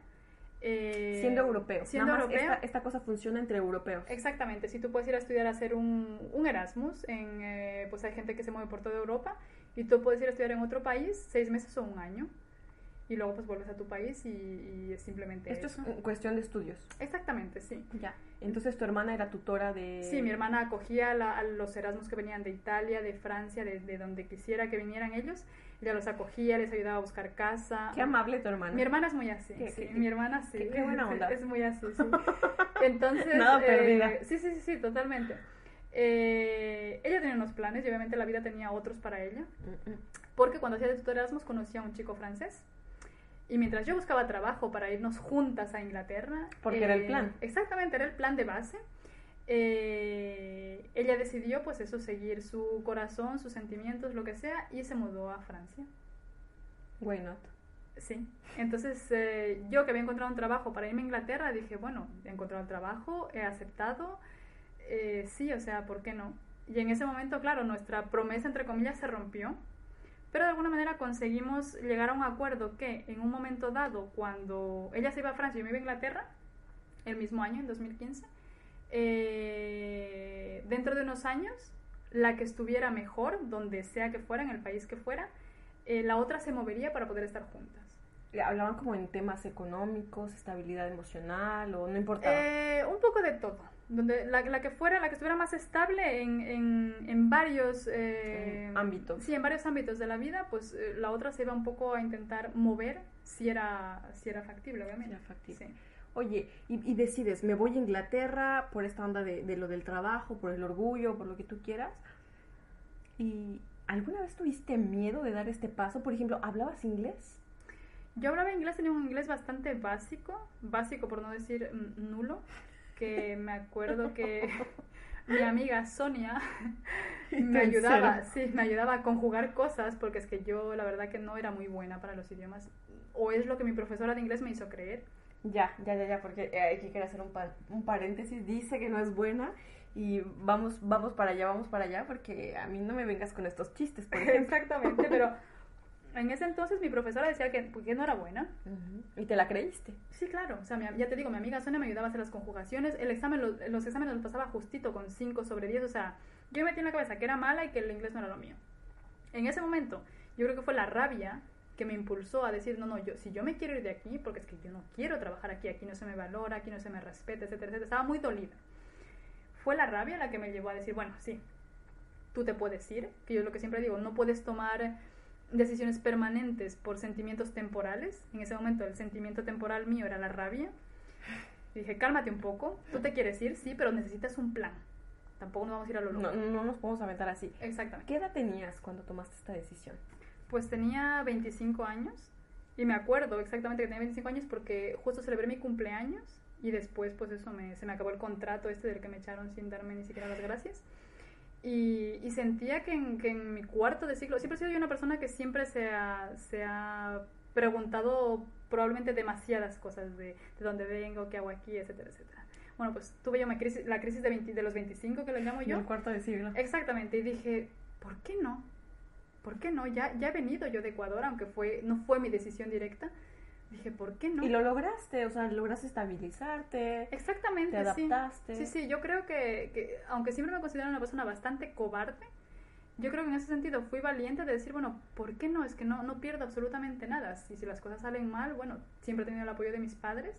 eh, Siendo europeo. Siendo Nada más europeo. Esta, esta cosa funciona entre europeos. Exactamente, si tú puedes ir a estudiar a hacer un, un Erasmus, en, eh, pues hay gente que se mueve por toda Europa y tú puedes ir a estudiar en otro país seis meses o un año y luego pues vuelves a tu país y, y es simplemente Esto es eso. mm, cuestión de estudios. Exactamente, sí. Ya. Entonces tu hermana era tutora de... Sí, mi hermana acogía la- a los Erasmus que venían de Italia, de Francia, de, de donde quisiera que vinieran ellos. Ella los acogía, les ayudaba a buscar casa. Qué amable tu hermana. Mi hermana es muy así, Qué- sí, qué- mi hermana sí. qué- qué buena onda. Es muy así, sí. Entonces... Nada eh, perdida. Sí, sí, sí, sí, totalmente. Eh, ella tenía unos planes y obviamente la vida tenía otros para ella. Mm, mm. Porque cuando hacía de tutor Erasmus conocí a un chico francés. Y mientras yo buscaba trabajo para irnos juntas a Inglaterra. Porque era el plan. Exactamente, era el plan de base. eh, ella decidió, pues eso, seguir su corazón, sus sentimientos, lo que sea, y se mudó a Francia. Why not? Sí. Entonces, eh, yo que había encontrado un trabajo para irme a Inglaterra, dije, bueno, he encontrado el trabajo, he aceptado, eh, sí, o sea, ¿por qué no? Y en ese momento, claro, nuestra promesa, entre comillas, se rompió, pero de alguna manera conseguimos llegar a un acuerdo que en un momento dado, cuando ella se iba a Francia y yo me iba a Inglaterra, el mismo año, en 2015, eh, dentro de unos años, la que estuviera mejor, donde sea que fuera, en el país que fuera, eh, la otra se movería para poder estar juntas. hablaban como en temas económicos, estabilidad emocional o no importaba. Eh, un poco de todo. Donde la, la, que fuera, la que estuviera más estable en, en, en varios eh, ámbitos. Sí, en varios ámbitos de la vida, pues eh, la otra se iba un poco a intentar mover si era, si era factible, obviamente. era factible. Sí. Oye, y, y, decides, me voy a Inglaterra por esta onda de, de lo del trabajo, por el orgullo, por lo que tú quieras. ¿Y alguna vez tuviste miedo de dar este paso? Por ejemplo, ¿hablabas inglés? Yo hablaba inglés, tenía un inglés bastante básico, básico por no decir nulo, que me acuerdo que mi amiga Sonia me ayudaba, sí, me ayudaba a conjugar cosas, porque es que yo la verdad que no era muy buena para los idiomas, o es lo que mi profesora de inglés me hizo creer. Ya, ya, ya, ya, porque eh, aquí quiero hacer un, pa un paréntesis, dice que no es buena y vamos, vamos para allá, vamos para allá, porque a mí no me vengas con estos chistes, por Exactamente, pero en ese entonces mi profesora decía que, que no era buena. ¿Y te la creíste? Sí, claro. O sea, mi, ya te digo, mi amiga Sonia me ayudaba a hacer las conjugaciones. El examen, los, los exámenes los pasaba justito con 5 sobre 10. O sea, yo me metí en la cabeza que era mala y que el inglés no era lo mío. En ese momento, yo creo que fue la rabia que me impulsó a decir, no, no, yo, si yo me quiero ir de aquí, porque es que yo no quiero trabajar aquí, aquí no se me valora, aquí no se me respeta, etcétera, etcétera. Estaba muy dolida. Fue la rabia la que me llevó a decir, bueno, sí, tú te puedes ir, que yo lo que siempre digo, no puedes tomar decisiones permanentes por sentimientos temporales. En ese momento el sentimiento temporal mío era la rabia. Y dije, cálmate un poco, tú te quieres ir, sí, pero necesitas un plan. Tampoco nos vamos a ir a lo loco. No, no nos podemos aventar así. Exactamente. ¿Qué edad tenías cuando tomaste esta decisión? Pues tenía 25 años y me acuerdo exactamente que tenía 25 años porque justo celebré mi cumpleaños y después pues eso me, se me acabó el contrato este del que me echaron sin darme ni siquiera las gracias. Y, y sentía que en, que en, mi cuarto de ciclo, siempre he sido yo una persona que siempre se ha, se ha preguntado probablemente demasiadas cosas de, de dónde vengo, qué hago aquí, etcétera, etcétera. Bueno, pues tuve yo crisis, la crisis de, 20, de los 25, que lo llamo yo. El cuarto de siglo. Exactamente, y dije, ¿por qué no? ¿Por qué no? Ya, ya he venido yo de Ecuador, aunque fue, no fue mi decisión directa. Dije, ¿por qué no? Y lo lograste, o sea, lograste estabilizarte. Exactamente, te adaptaste. Sí, sí, sí yo creo que, que, aunque siempre me considero una persona bastante cobarde, yo creo que en ese sentido fui valiente de decir, bueno, ¿por qué no? Es que no, no pierdo absolutamente nada. Si, si las cosas salen mal, bueno, siempre he tenido el apoyo de mis padres.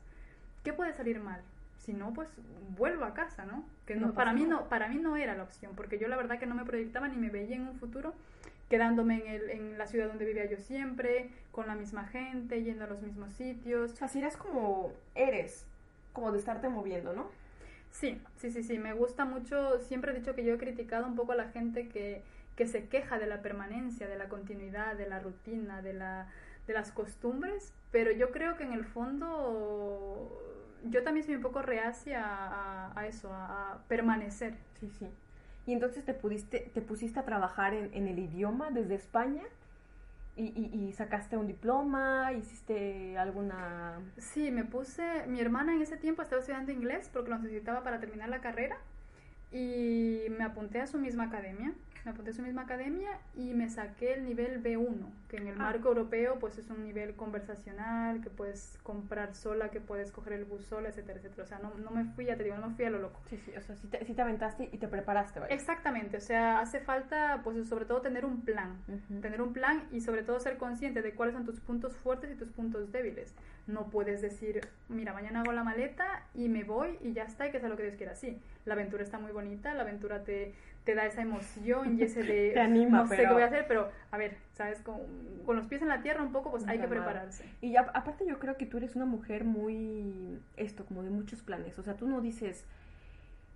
¿Qué puede salir mal? Si no, pues vuelvo a casa, ¿no? Que no, no para, mí no, para mí no era la opción, porque yo la verdad que no me proyectaba ni me veía en un futuro quedándome en, el, en la ciudad donde vivía yo siempre, con la misma gente, yendo a los mismos sitios. O sea, si eres como eres, como de estarte moviendo, ¿no? Sí, sí, sí, sí, me gusta mucho, siempre he dicho que yo he criticado un poco a la gente que, que se queja de la permanencia, de la continuidad, de la rutina, de, la, de las costumbres, pero yo creo que en el fondo yo también soy un poco reacia a, a eso, a, a permanecer. Sí, sí. Y entonces te, pudiste, te pusiste a trabajar en, en el idioma desde España y, y, y, sacaste un diploma, hiciste alguna... Sí, me puse, mi hermana en ese tiempo estaba estudiando inglés porque lo necesitaba para terminar la carrera y me apunté a su misma academia me apunté a su misma academia y me saqué el nivel B1, que en el ah. marco europeo pues es un nivel conversacional, que puedes comprar sola, que puedes coger el bus sola, etcétera, etcétera. O sea, no, no me fui, ya te digo, no me fui a lo loco. Sí, sí, o sea, sí te, sí te aventaste y te preparaste, ¿vale? Exactamente, o sea, hace falta pues sobre todo tener un plan, uh -huh. tener un plan y sobre todo ser consciente de cuáles son tus puntos fuertes y tus puntos débiles. No puedes decir, mira, mañana hago la maleta y me voy y ya está y que sea lo que Dios quiera. Sí, la aventura está muy bonita, la aventura te, te da esa emoción y ese de te anima, no sé qué voy a hacer, pero a ver, sabes, con, con los pies en la tierra un poco, pues hay que prepararse. Y ya, aparte yo creo que tú eres una mujer muy, esto, como de muchos planes, o sea, tú no dices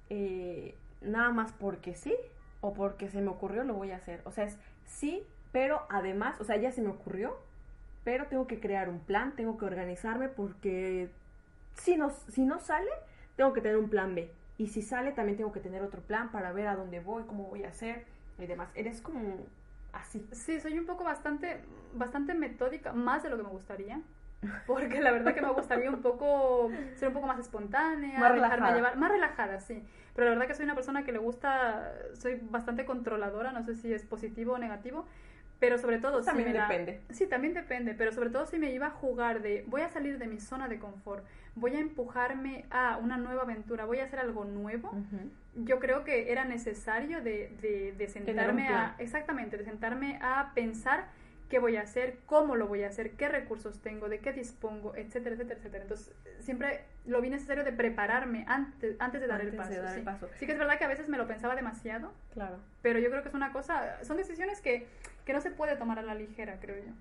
eh, nada más porque sí o porque se me ocurrió lo voy a hacer, o sea, es sí, pero además, o sea, ya se me ocurrió, pero tengo que crear un plan, tengo que organizarme porque si no, si no sale, tengo que tener un plan B. Y si sale, también tengo que tener otro plan para ver a dónde voy, cómo voy a hacer y demás. Eres como así. Sí, soy un poco bastante, bastante metódica, más de lo que me gustaría. Porque la verdad que me gustaría un poco ser un poco más espontánea, más relajada. llevar, más relajada, sí. Pero la verdad que soy una persona que le gusta, soy bastante controladora, no sé si es positivo o negativo, pero sobre todo también si me depende. La, sí, también depende, pero sobre todo si me iba a jugar de voy a salir de mi zona de confort, voy a empujarme a una nueva aventura, voy a hacer algo nuevo. Uh -huh. Yo creo que era necesario de, de, de sentarme a exactamente, de sentarme a pensar qué voy a hacer, cómo lo voy a hacer, qué recursos tengo, de qué dispongo, etcétera, etcétera, etcétera. Entonces, siempre lo vi necesario de prepararme antes, antes de dar, el, paso, dar sí. el paso. Sí que es verdad que a veces me lo pensaba demasiado, Claro. pero yo creo que es una cosa, son decisiones que, que no se puede tomar a la ligera, creo yo.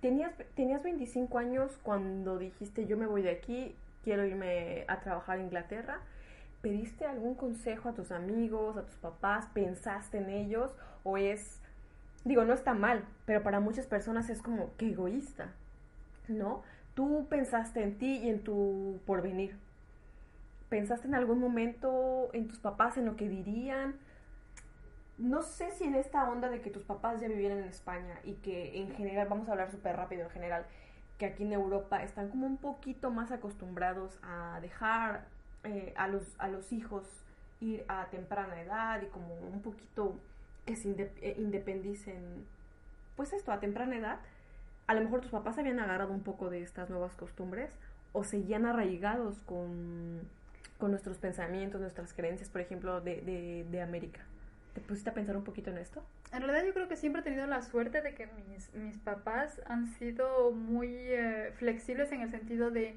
Tenías, tenías 25 años cuando dijiste yo me voy de aquí, quiero irme a trabajar a Inglaterra. ¿Pediste algún consejo a tus amigos, a tus papás? ¿Pensaste en ellos? ¿O es, digo, no está mal, pero para muchas personas es como que egoísta, ¿no? Tú pensaste en ti y en tu porvenir. ¿Pensaste en algún momento en tus papás, en lo que dirían? No sé si en esta onda de que tus papás ya vivieran en España y que en general, vamos a hablar súper rápido en general, que aquí en Europa están como un poquito más acostumbrados a dejar eh, a, los, a los hijos ir a temprana edad y como un poquito que se eh, independicen, pues esto, a temprana edad. A lo mejor tus papás habían agarrado un poco de estas nuevas costumbres o seguían arraigados con, con nuestros pensamientos, nuestras creencias, por ejemplo, de, de, de América. ¿Te pusiste a pensar un poquito en esto? En realidad yo creo que siempre he tenido la suerte de que mis, mis papás han sido muy eh, flexibles en el sentido de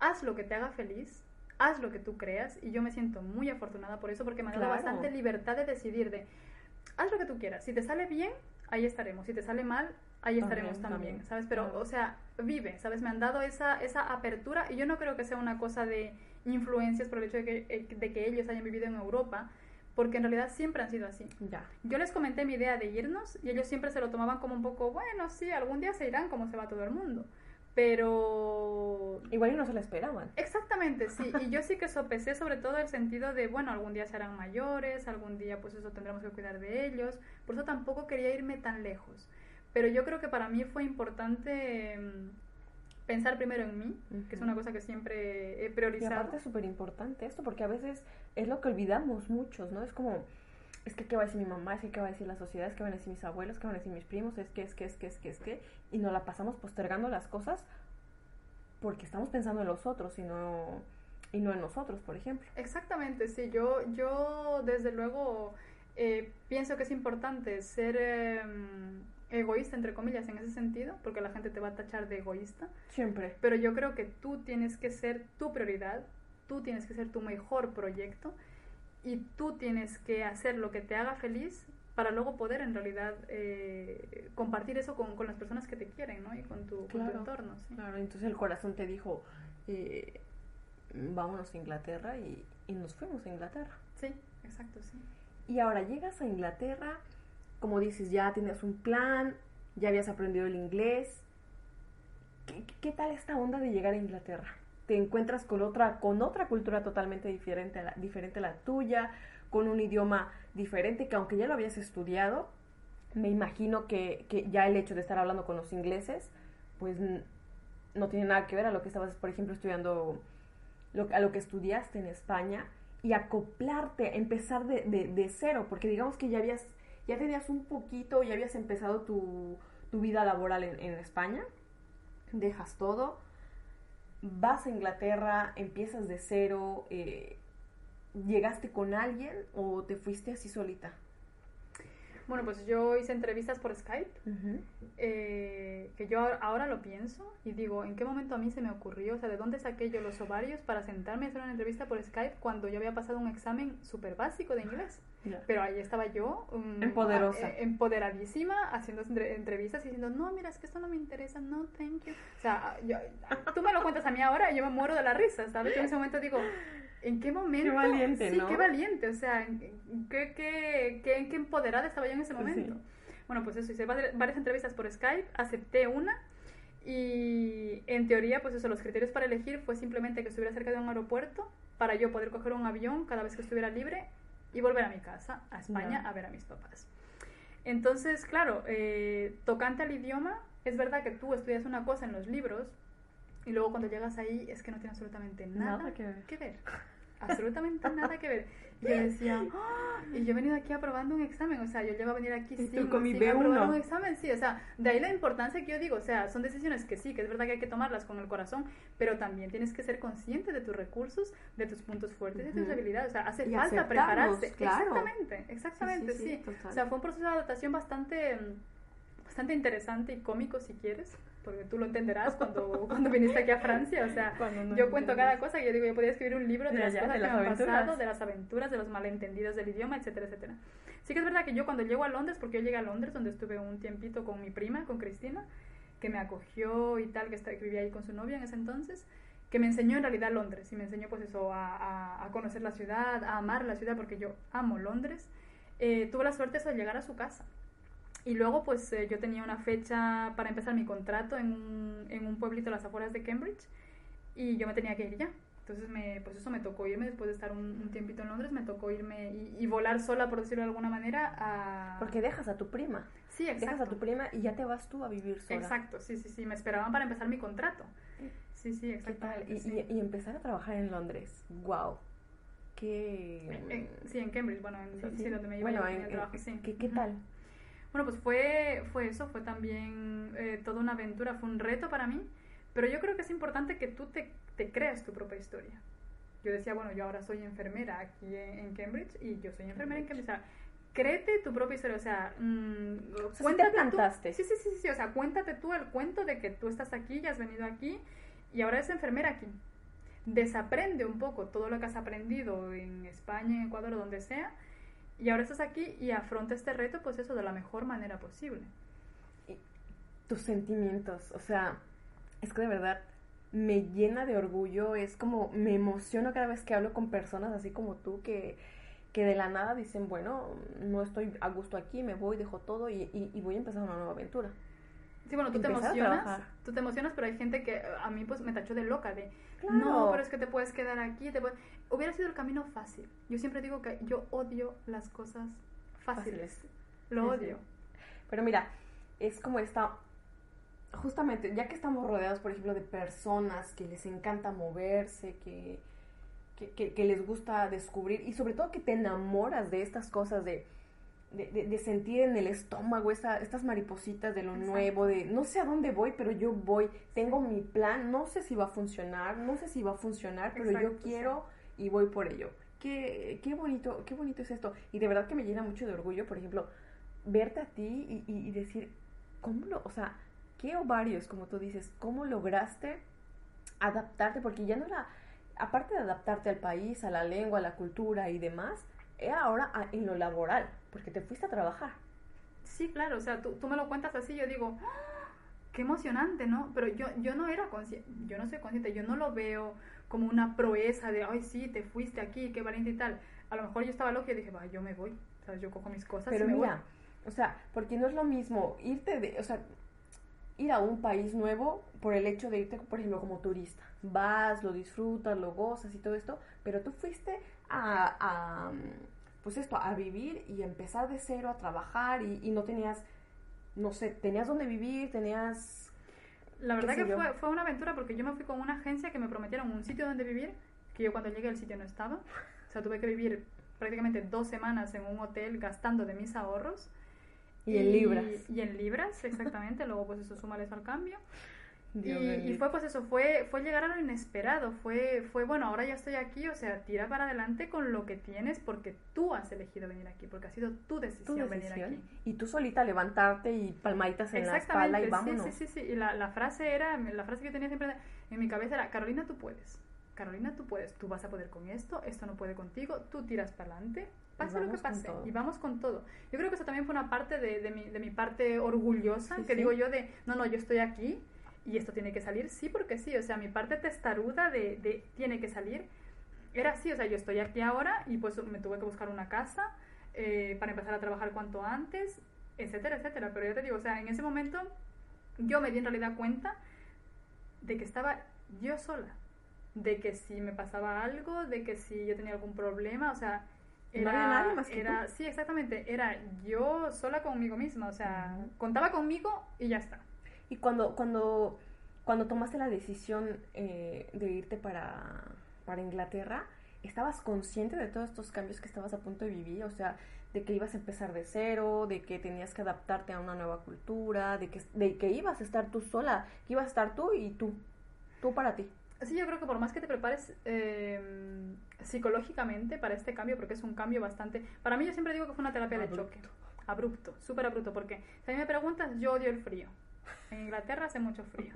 haz lo que te haga feliz, haz lo que tú creas y yo me siento muy afortunada por eso porque me ha dado Claro. bastante libertad de decidir de haz lo que tú quieras, si te sale bien, ahí estaremos, si te sale mal, ahí También, estaremos también, también. ¿sabes? Pero, Claro. o sea, vive, ¿sabes? Me han dado esa, esa apertura y yo no creo que sea una cosa de influencias por el hecho de que, eh, de que ellos hayan vivido en Europa, porque en realidad siempre han sido así. Ya. Yo les comenté mi idea de irnos y ellos siempre se lo tomaban como un poco, bueno, sí, algún día se irán como se va todo el mundo. Pero... Igual no se la esperaban. Exactamente, sí. Y yo sí que sopesé sobre todo el sentido de, bueno, algún día serán mayores, algún día pues eso tendremos que cuidar de ellos. Por eso tampoco quería irme tan lejos. Pero yo creo que para mí fue importante mm, pensar primero en mí, que es una cosa que siempre he Y priorizado. aparte es súper importante esto, porque a veces es lo que olvidamos muchos, ¿no? Es como, es que qué va a decir mi mamá, es que qué va a decir la sociedad, es que van a decir mis abuelos, qué van a decir mis primos, es que, es que, es que, es que, es que, y nos la pasamos postergando las cosas porque estamos pensando en los otros y no, y no en nosotros, por ejemplo. Exactamente, sí. Yo, yo desde luego eh, pienso que es importante ser eh, egoísta, entre comillas, en ese sentido, porque la gente te va a tachar de egoísta. Siempre. Pero yo creo que tú tienes que ser tu prioridad, tú tienes que ser tu mejor proyecto y tú tienes que hacer lo que te haga feliz para luego poder en realidad eh, compartir eso con, con las personas que te quieren, ¿no? Y con tu, con tu entorno, sí. Claro, entonces el corazón te dijo, eh, vámonos a Inglaterra y, y nos fuimos a Inglaterra. Sí, exacto, sí. Y ahora llegas a Inglaterra, como dices, ya tenías un plan, ya habías aprendido el inglés. ¿Qué, qué tal esta onda de llegar a Inglaterra? Te encuentras con otra, con otra cultura totalmente diferente a, la, diferente la tuya, con un idioma diferente, que aunque ya lo habías estudiado, me imagino que, que ya el hecho de estar hablando con los ingleses, pues no tiene nada que ver a lo que estabas, por ejemplo, estudiando, lo, a lo que estudiaste en España y acoplarte, empezar de, de cero, porque digamos que ya habías, ya tenías un poquito, ya habías empezado tu, tu vida laboral en, en España, dejas todo, vas a Inglaterra, empiezas de cero, eh, ¿llegaste con alguien o te fuiste así solita? Bueno, pues yo hice entrevistas por Skype, eh, que yo ahora lo pienso y digo, ¿en qué momento a mí se me ocurrió? O sea, ¿de dónde saqué yo los ovarios para sentarme a hacer una entrevista por Skype cuando yo había pasado un examen súper básico de inglés? Pero ahí estaba yo, mm, Empoderosa. a- eh, empoderadísima, haciendo entre- entrevistas y diciendo, no, mira, es que esto no me interesa, no, thank you. O sea, yo- tú me lo cuentas a mí ahora y yo me muero de la risa, ¿sabes? Yo en ese momento digo, ¿en qué momento? Qué valiente, sí, ¿no? qué valiente, o sea, ¿en qué, qué, qué, qué empoderada estaba yo en ese Pues momento? sí. Bueno, pues eso, hice vari- varias entrevistas por Skype, acepté una y en teoría, pues eso, los criterios para elegir fue simplemente que estuviera cerca de un aeropuerto para yo poder coger un avión cada vez que estuviera libre y volver a mi casa, a España, a ver a mis papás. Entonces, claro, eh, tocante al idioma, es verdad que tú estudias una cosa en los libros y luego cuando llegas ahí es que no tiene absolutamente nada, Nada que ver. que ver. Absolutamente nada que ver. Y yo decía, "Ah", y yo he venido aquí aprobando un examen, o sea, yo llevo a venir aquí sin, sin B1. aprobar un examen, sí, o sea, de ahí la importancia que yo digo, o sea, son decisiones que sí, que es verdad que hay que tomarlas con el corazón, pero también tienes que ser consciente de tus recursos, de tus puntos fuertes y de tus Ujú. debilidades, o sea, hace Y falta prepararse. claro. Exactamente, exactamente, Sí, sí. sí. O sea, fue un proceso de adaptación bastante, bastante interesante y cómico si quieres, porque tú lo entenderás cuando, cuando viniste aquí a Francia. O sea, no yo cuento cada cosa que yo digo, yo podría escribir un libro de Ya, las ya, cosas de que las me han pasado, de las aventuras, de los malentendidos del idioma, etcétera, etcétera. Sí que es verdad que yo cuando llego a Londres, porque yo llegué a Londres, donde estuve un tiempito con mi prima, con Cristina, que me acogió y tal, que, está- que vivía ahí con su novia en ese entonces, que me enseñó en realidad Londres y me enseñó pues eso, a, a- a conocer la ciudad, a amar la ciudad, porque yo amo Londres. Eh, tuve la suerte eso de llegar a su casa. Y luego, pues eh, yo tenía una fecha para empezar mi contrato en un, en un pueblito a las afueras de Cambridge y yo me tenía que ir ya. Entonces, me, pues eso me tocó irme después de estar un, un tiempito en Londres, me tocó irme y, y volar sola, por decirlo de alguna manera, a... Porque dejas a tu prima. Sí, Dejas exacto. a tu prima y ya te vas tú a vivir sola. Exacto, sí, sí, sí. Me esperaban para empezar mi contrato. Sí, sí, ¿Qué tal? exactamente. Y, sí. y- y empezar a trabajar en Londres. Wow. Qué. En- en- sí, en Cambridge, bueno, en, Sí, sí, sí. donde me iba Bueno, en- trabajo, sí. ¿qué, qué tal? Bueno, pues fue, fue eso, fue también eh, toda una aventura, fue un reto para mí, pero yo creo que es importante que tú te, te creas tu propia historia. Yo decía, bueno, yo ahora soy enfermera aquí en, en Cambridge y yo soy enfermera en Cambridge. O sea, créete tu propia historia, o sea, mm, sea, sí te cuéntate tú- plantaste. sí, sí, sí, sí, o sea, cuéntate tú el cuento de que tú estás aquí y has venido aquí y ahora eres enfermera aquí. Desaprende un poco todo lo que has aprendido en España, en Ecuador o donde sea, y ahora estás aquí y afronta este reto, pues eso, de la mejor manera posible. Tus sentimientos. O sea, es que de verdad me llena de orgullo. Es como me emociono cada vez que hablo con personas así como tú que, que de la nada dicen, bueno, no estoy a gusto aquí, me voy, dejo todo y, y- y voy a empezar una nueva aventura. Sí, bueno, tú te emocionas, tú te emocionas, pero hay gente que a mí pues me tachó de loca, de Claro. no, pero es que te puedes quedar aquí, te puedes-". Hubiera sido el camino fácil. Yo siempre digo que yo odio las cosas fáciles, Fáciles. lo Sí, sí. odio. Pero mira, es como esta, justamente, ya que estamos rodeados, por ejemplo, de personas que les encanta moverse, que, que, que- que les gusta descubrir y sobre todo que te enamoras de estas cosas, de, de, de- de sentir en el estómago esa- estas maripositas de lo Exacto. nuevo, de no sé a dónde voy, pero yo voy, tengo mi plan, no sé si va a funcionar, no sé si va a funcionar, pero yo Exacto, quiero y voy por ello. Qué, qué bonito, qué bonito es esto. Y de verdad que me llena mucho de orgullo, por ejemplo, verte a ti y, y- y decir, ¿cómo lo, o sea, qué ovarios, como tú dices, cómo lograste adaptarte? Porque ya no era, aparte de adaptarte al país, a la lengua, a la cultura y demás, era ahora a- en lo laboral, porque te fuiste a trabajar. Sí, claro, o sea, tú, tú me lo cuentas así, yo digo, "Ah, qué emocionante, ¿no? Pero yo, yo no era consciente, yo no soy consciente, yo no lo veo como una proeza de, ay, sí, te fuiste aquí, qué valiente y tal. A lo mejor yo estaba loca y dije, va, yo me voy, o sea, yo cojo mis cosas Pero y me mira, voy. o sea, porque no es lo mismo irte de, o sea, ir a un país nuevo por el hecho de irte, por ejemplo, como turista. Vas, lo disfrutas, lo gozas y todo esto, pero tú fuiste a, a, pues esto, a vivir y empezar de cero a trabajar y, y no tenías, no sé, tenías dónde vivir, tenías... La verdad que fue, fue una aventura porque yo me fui con una agencia que me prometieron un sitio donde vivir, que yo cuando llegué al sitio no estaba. O sea, tuve que vivir prácticamente dos semanas en un hotel gastando de mis ahorros. Y en libras. Y en libras, exactamente. Luego, pues eso, súmale eso al cambio. Y, y fue, pues eso, fue, fue llegar a lo inesperado. Fue, fue, bueno, ahora ya estoy aquí. O sea, tira para adelante con lo que tienes porque tú has elegido venir aquí, porque ha sido tu decisión, tu venir decisión. aquí. Y tú solita levantarte y palmaditas en la espalda y vámonos. sí, sí, sí, sí. Y la, la frase era, la frase que tenía siempre en mi cabeza era, Carolina, tú puedes. Carolina, tú puedes. Tú vas a poder con esto, esto no puede contigo, tú tiras para adelante, pase lo que pase. Y vamos con todo. Yo creo que eso también fue una parte de, de, mi, de mi parte orgullosa, Sí, que sí. digo yo de, no, no, yo estoy aquí y esto tiene que salir, sí, porque sí. O sea, mi parte testaruda de, de tiene que salir era así, o sea, yo estoy aquí ahora y pues me tuve que buscar una casa eh, para empezar a trabajar cuanto antes, etcétera, etcétera. Pero yo te digo, o sea, en ese momento yo me di en realidad cuenta de que estaba yo sola, de que si me pasaba algo, de que si yo tenía algún problema, o sea, No era, había nadie más que era, tú. sí, exactamente, era yo sola conmigo misma, o sea, contaba conmigo y ya está. Y cuando, cuando, cuando tomaste la decisión eh, de irte para, para Inglaterra, ¿estabas consciente de todos estos cambios que estabas a punto de vivir? O sea, de que ibas a empezar de cero, de que tenías que adaptarte a una nueva cultura, de que, de que ibas a estar tú sola, que ibas a estar tú y tú, tú para ti. Sí, yo creo que por más que te prepares eh, psicológicamente para este cambio, porque es un cambio bastante... Para mí yo siempre digo que fue una terapia de choque. abrupto, súper abrupto, porque si a mí me preguntas, yo odio el frío. En Inglaterra hace mucho frío.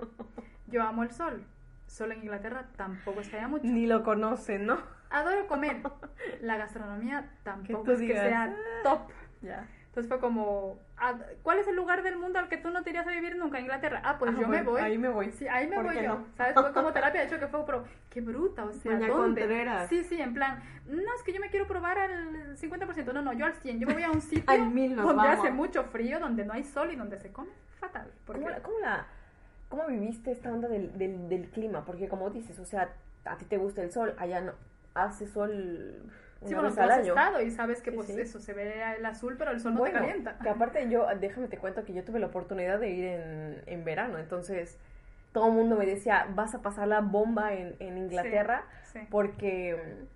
Yo amo el sol. Solo en Inglaterra tampoco que haya mucho. Ni lo conocen, ¿no? Adoro comer. La gastronomía tampoco es que sea "Ah". top. Ya. Entonces fue como, ah, ¿cuál es el lugar del mundo al que tú no te irías a vivir nunca? Inglaterra. Ah, pues Ah, yo me bueno, voy. ahí me voy. Sí, ahí me ¿Por voy yo. no? ¿Sabes? Fue como terapia de hecho que fue, pero qué bruta, o sea, Doña ¿dónde? Contreras. Sí, sí, en plan, no, es que yo me quiero probar al 50%. No, no, yo al 100. Yo me voy a un sitio Al mil donde vamos. hace mucho frío, donde no hay sol y donde se come fatal. Porque ¿Cómo, la- cómo la, ¿Cómo viviste esta onda del, del, del clima? Porque como dices, o sea, a ti te gusta el sol, allá no hace sol una Sí, bueno, vez al año. estado y sabes que Sí, pues sí. eso, se ve el azul, pero el sol no bueno, te calienta. que aparte yo, déjame te cuento que yo tuve la oportunidad de ir en, en verano, entonces todo el mundo me decía, vas a pasar la bomba en, en Inglaterra porque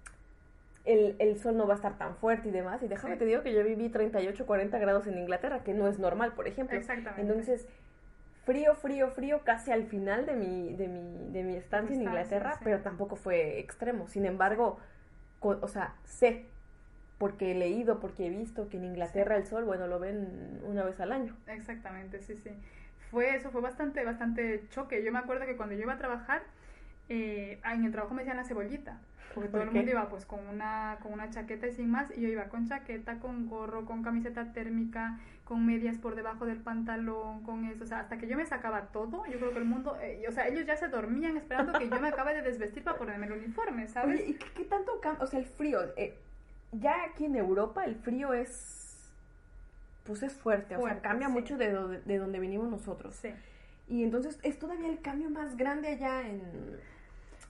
el, el sol no va a estar tan fuerte y demás. Y déjame Sí. te digo que yo viví 38, 40 grados en Inglaterra, que no es normal, por ejemplo. Exactamente. Entonces, frío, frío, frío, casi al final de mi, de mi, de mi estancia en Inglaterra, sí. pero tampoco fue extremo. Sin embargo, o sea, sé, porque he leído, porque he visto que en Inglaterra el sol, bueno, lo ven una vez al año. Exactamente, sí, sí. Fue eso, fue bastante, bastante choque. Yo me acuerdo que cuando yo iba a trabajar, eh, en el trabajo me decían la cebollita. Porque todo ¿Por el mundo iba pues con una, con una chaqueta y sin más, y yo iba con chaqueta, con gorro, con camiseta térmica, con medias por debajo del pantalón, con eso, o sea, hasta que yo me sacaba todo, yo creo que el mundo, eh, o sea, ellos ya se dormían esperando que yo me acabe de desvestir para ponerme el uniforme, ¿sabes? Oye, ¿y qué, qué tanto cambia? O sea, el frío, eh, ya aquí en Europa el frío es, pues es fuerte, o sea, cambia sí. mucho de, do- de donde venimos nosotros. Sí. Y entonces es todavía el cambio más grande allá en,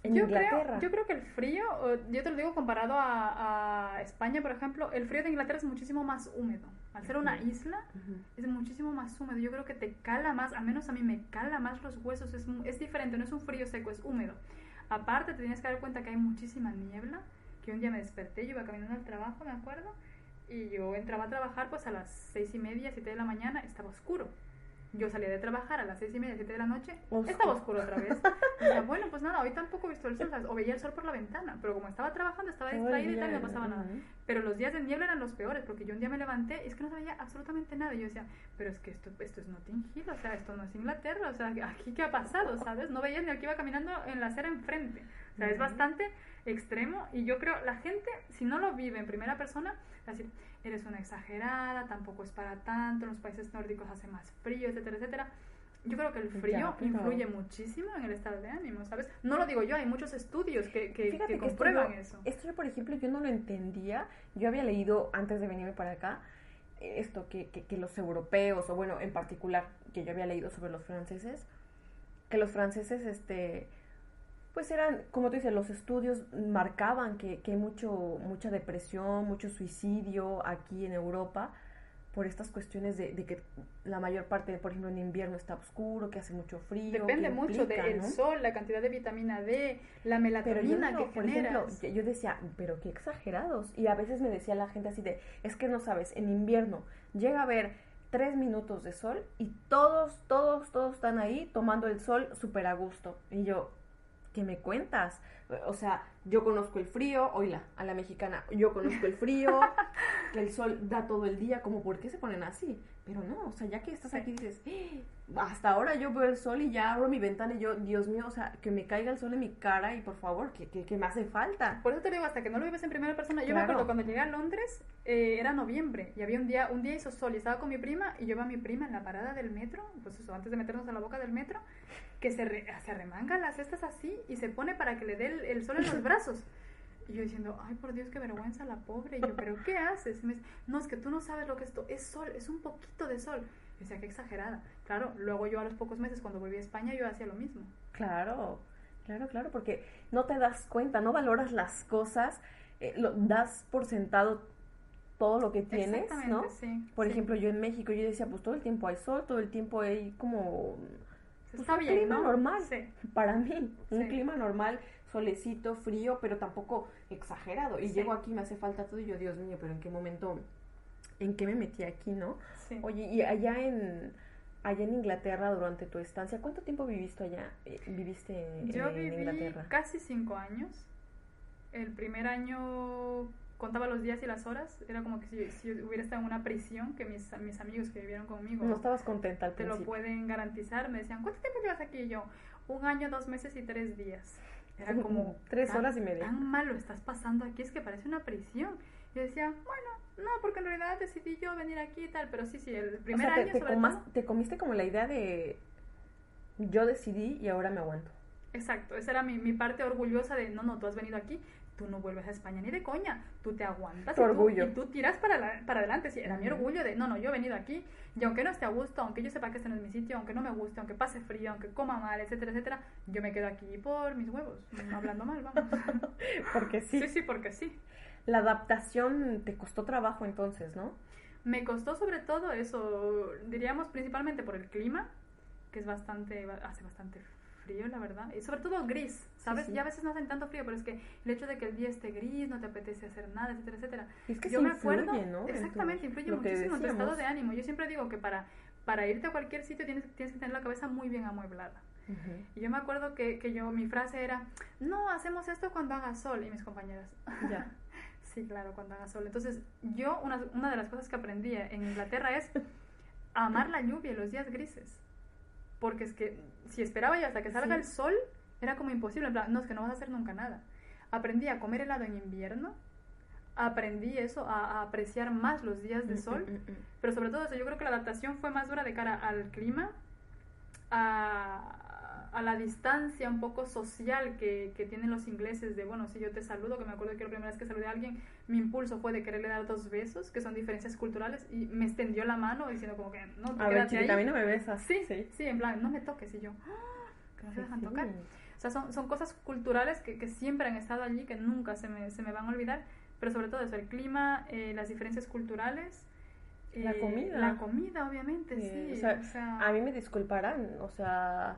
en yo Inglaterra. Creo, yo creo que el frío, yo te lo digo comparado a, a España, por ejemplo, el frío de Inglaterra es muchísimo más húmedo. Al ser una isla, es muchísimo más húmedo. Yo creo que te cala más, al menos a mí me cala más los huesos. Es, es diferente, no es un frío seco, es húmedo. Aparte, te tienes que dar cuenta que hay muchísima niebla. Que un día me desperté, yo iba caminando al trabajo, me acuerdo, y yo entraba a trabajar pues a las seis y media, siete de la mañana, estaba oscuro. Yo salía de trabajar a las seis y media, siete de la noche, Oscuro. estaba oscuro otra vez. Y decía, bueno, pues nada, hoy tampoco he visto el sol, ¿sabes? o veía el sol por la ventana, pero como estaba trabajando, estaba distraída y tal, no pasaba nada. Pero los días de niebla eran los peores, porque yo un día me levanté y es que no se veía absolutamente nada. Y yo decía, pero es que esto, esto es Notting Hill, o sea, esto no es Inglaterra, o sea, ¿aquí qué ha pasado, sabes? No veías ni al que iba caminando en la acera enfrente. O sea, es bastante extremo y yo creo, la gente, si no lo vive en primera persona, va a decir, eres una exagerada, tampoco es para tanto, en los países nórdicos hace más frío, etcétera, etcétera. Yo creo que el frío influye muchísimo en el estado de ánimo, ¿sabes? No lo digo yo, hay muchos estudios que, que, que que esto comprueban eso. Esto yo, por ejemplo, yo no lo entendía. Yo había leído antes de venirme para acá eh, esto, que, que, que los europeos, o bueno, en particular, que yo había leído sobre los franceses, que los franceses, este, pues eran, como tú dices, los estudios marcaban que, que hay mucho, mucha depresión, mucho suicidio aquí en Europa por estas cuestiones de, de que la mayor parte, por ejemplo, en invierno está oscuro, que hace mucho frío. Depende mucho del ¿no? sol, la cantidad de vitamina D, la Pero yo, melatonina que por ejemplo, generas. yo- yo decía, pero qué exagerados. Y a veces me decía la gente así de, es que no sabes, en invierno llega a haber tres minutos de sol y todos, todos, todos están ahí tomando el sol súper a gusto. Y yo, ¿qué me cuentas? O sea, yo conozco el frío, oíla, a la mexicana, yo conozco el frío, que el sol da todo el día, como, ¿por qué se ponen así? Pero no, o sea, ya que estás aquí dices, "Ah, hasta ahora yo veo el sol y ya abro mi ventana y yo, Dios mío, o sea, que me caiga el sol en mi cara y por favor, que, que, que me hace falta. Por eso te digo, hasta que no lo vives en primera persona. Yo me Claro. acuerdo cuando llegué a Londres, eh, era noviembre, y había un día, un día hizo sol, y estaba con mi prima, y yo iba a mi prima en la parada del metro, pues eso, antes de meternos a la boca del metro, que se, re- se arremanga las cestas así, y se pone para que le dé el, el sol en los brazos. Y yo diciendo, ay, por Dios, qué vergüenza la pobre. Y yo, ¿pero qué haces? Y me dice, no, es que tú no sabes lo que esto es sol, es un poquito de sol. Y decía, qué exagerada. Claro, luego yo a los pocos meses, cuando volví a España, yo hacía lo mismo. Claro, claro, claro, porque no te das cuenta, no valoras las cosas, eh, lo, das por sentado todo lo que tienes, Exactamente, ¿no? sí. Por sí. ejemplo, yo en México, yo decía, pues todo el tiempo hay sol, todo el tiempo hay como pues, Está un bien, clima ¿no? normal. Sí. para mí, un clima normal, solecito, frío, pero tampoco exagerado. Y Sí. llego aquí, me hace falta todo y yo, Dios mío, pero ¿en qué momento, en qué me metí aquí, no? Sí. Oye, y allá en, allá en Inglaterra durante tu estancia, ¿cuánto tiempo viviste allá? eh, ¿Viviste en, Yo en viví Inglaterra? casi cinco años. El primer año contaba los días y las horas, era como que si, si hubiera estado en una prisión, que mis, mis amigos que vivieron conmigo No estabas contenta al te lo pueden garantizar. Me decían, ¿cuánto tiempo llevas aquí? Y yo, un año, dos meses y tres días. Era como... Tres "Tan- horas y media. Tan mal lo estás pasando aquí, es que parece una prisión. Yo decía, bueno, no, porque en realidad decidí yo venir aquí y tal, pero sí, sí, el O primer sea, te, año te sobre comas- todo- te comiste como la idea de yo decidí y ahora me aguanto. Exacto, esa era mi, mi parte orgullosa de, no, no, tú has venido aquí, tú no vuelves a España ni de coña, tú te aguantas Tu y, tú- orgullo. y tú tiras para, la- para adelante. Sí, era mi orgullo de, no, no, yo he venido aquí y aunque no esté a gusto, aunque yo sepa que este no es mi sitio, aunque no me guste, aunque pase frío, aunque coma mal, etcétera, etcétera, yo me quedo aquí por mis huevos, hablando mal, vamos. Porque sí, sí, sí, porque sí. la adaptación te costó trabajo entonces, ¿no? Me costó sobre todo eso, diríamos principalmente por el clima, que es bastante, hace bastante frío, la verdad. Y sobre todo gris, ¿sabes? sí. Ya a veces no hacen tanto frío, pero es que el hecho de que el día esté gris, no te apetece hacer nada, etcétera, etcétera. Es que Yo sí me acuerdo, influye, ¿no? Exactamente, influye muchísimo en tu estado de ánimo. Yo siempre digo que para, para irte a cualquier sitio tienes, tienes que tener la cabeza muy bien amueblada. Y yo me acuerdo que, que yo, mi frase era, no, hacemos esto cuando haga sol. Y mis compañeras, Ya. Sí, claro, cuando haga sol. Entonces, yo, una, una de las cosas que aprendí en Inglaterra es amar la lluvia y los días grises. Porque es que si esperaba yo hasta que salga Sí. el sol, era como imposible. En plan, no, es que no vas a hacer nunca nada. Aprendí a comer helado en invierno. Aprendí eso, a, a apreciar más los días de Mm, sol. mm, mm, mm. Pero sobre todo eso, yo creo que la adaptación fue más dura de cara al clima, a, a la distancia un poco social que, que tienen los ingleses de, bueno, si yo te saludo, que me acuerdo que la primera vez que saludé a alguien, mi impulso fue de quererle dar dos besos, que son diferencias culturales, y me extendió la mano diciendo como que, no, tú A ver, chiquita, a ahí. mí no me besas. Sí, sí, en plan, no me toques, y yo, "Ah, que no se Sí, dejan sí. tocar. O sea, son, son cosas culturales que, que siempre han estado allí, que nunca se me, se me van a olvidar, pero sobre todo eso, el clima, eh, las diferencias culturales. La eh, comida. La comida, obviamente, Sí, sí. o sea, o sea, A mí me disculparán, o sea,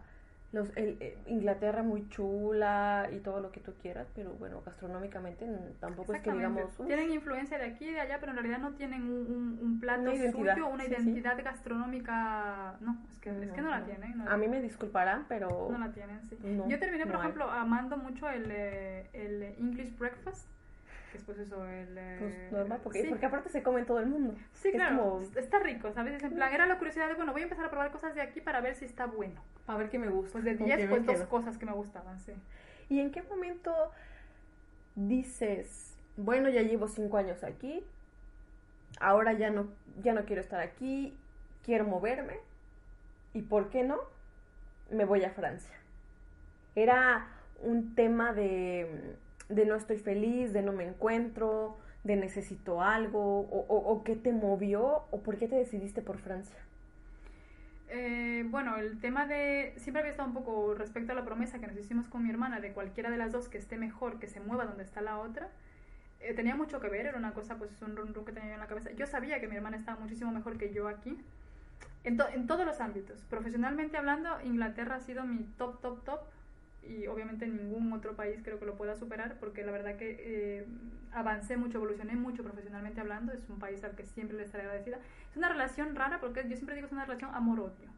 los, el, eh, Inglaterra muy chula y todo lo que tú quieras, pero bueno, gastronómicamente tampoco es que digamos... "Uf". Tienen influencia de aquí y de allá, pero en realidad no tienen un, un- un plato Una identidad, suyo, una sí, sí. identidad gastronómica. No, es que, es que no, la tienen. No, A mí me disculparán, pero... no la tienen, sí. No, Yo terminé, por no hay. ejemplo, amando mucho el, eh, el English breakfast, que es pues eso, el... eh, Pues normal, porque, sí. porque aparte se come en todo el mundo. Sí, Es claro, como- está rico, ¿sabes? Es en plan, era la curiosidad de, bueno, voy a empezar a probar cosas de aquí para ver si está bueno. A ver qué me gusta. Pues de con 10, qué me pues dos cosas que me gustaban, sí. ¿Y en qué momento dices, bueno, ya llevo cinco años aquí, ahora ya no, ya no quiero estar aquí, quiero moverme, y por qué no, me voy a Francia? Era un tema de, de no estoy feliz, de no me encuentro, de necesito algo, o, o, qué te movió, o por qué te decidiste por Francia. Eh, bueno, el tema de... Siempre había estado un poco respecto a la promesa que nos hicimos con mi hermana de cualquiera de las dos que esté mejor, que se mueva donde está la otra. Eh, tenía mucho que ver, era una cosa, pues un run que tenía yo en la cabeza. Yo sabía que mi hermana estaba muchísimo mejor que yo aquí. En todos los ámbitos. Profesionalmente hablando, Inglaterra ha sido mi top, top, top. Y obviamente ningún otro país creo que lo pueda superar porque la verdad que eh, avancé mucho, evolucioné mucho profesionalmente hablando. Es un país al que siempre le estaré agradecida. Es una relación rara porque yo siempre digo es una relación amor-odio.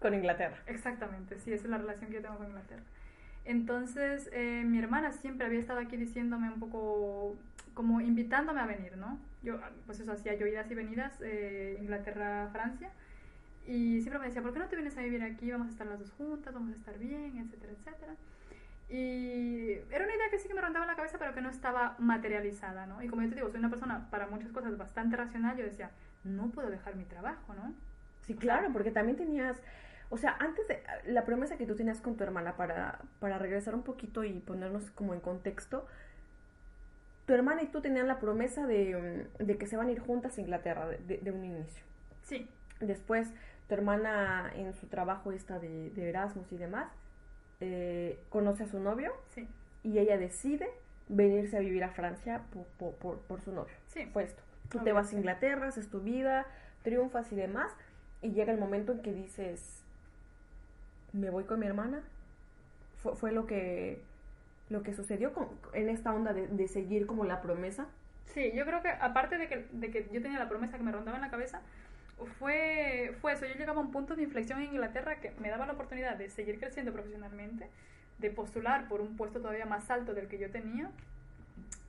Con Inglaterra. Exactamente, sí, esa es la relación que yo tengo con Inglaterra. Entonces, eh, mi hermana siempre había estado aquí diciéndome un poco, como invitándome a venir, ¿no? Yo, pues eso, hacía yo idas y venidas, eh, Inglaterra, Francia, y siempre me decía, ¿por qué no te vienes a vivir aquí? Vamos a estar las dos juntas, vamos a estar bien, etcétera, etcétera. Y era una idea que sí que me rondaba la cabeza, pero que no estaba materializada, ¿no? Y como yo te digo, soy una persona para muchas cosas bastante racional, yo decía, no puedo dejar mi trabajo, ¿no? Sí, O claro, sea- porque también tenías, o sea, antes de la promesa que tú tenías con tu hermana para, para regresar un poquito y ponernos como en contexto, tu hermana y tú tenían la promesa de, mm, de que se van a ir juntas a Inglaterra de, de- de un inicio. Sí, Después, tu hermana en su trabajo esta de, de Erasmus y demás, eh, conoce a su novio sí, y ella decide venirse a vivir a Francia por, por, por- por su novio. sí. Fue esto. Tú te vas a Inglaterra, haces tu vida, triunfas y demás, y llega el momento en que dices, me voy con mi hermana. Fue, fue lo que lo que sucedió con- en esta onda de, de seguir como la promesa. Sí, yo creo que aparte de que, de que yo tenía la promesa que me rondaba en la cabeza, fue, fue eso. Yo llegaba a un punto de inflexión en Inglaterra que me daba la oportunidad de seguir creciendo profesionalmente, de postular por un puesto todavía más alto del que yo tenía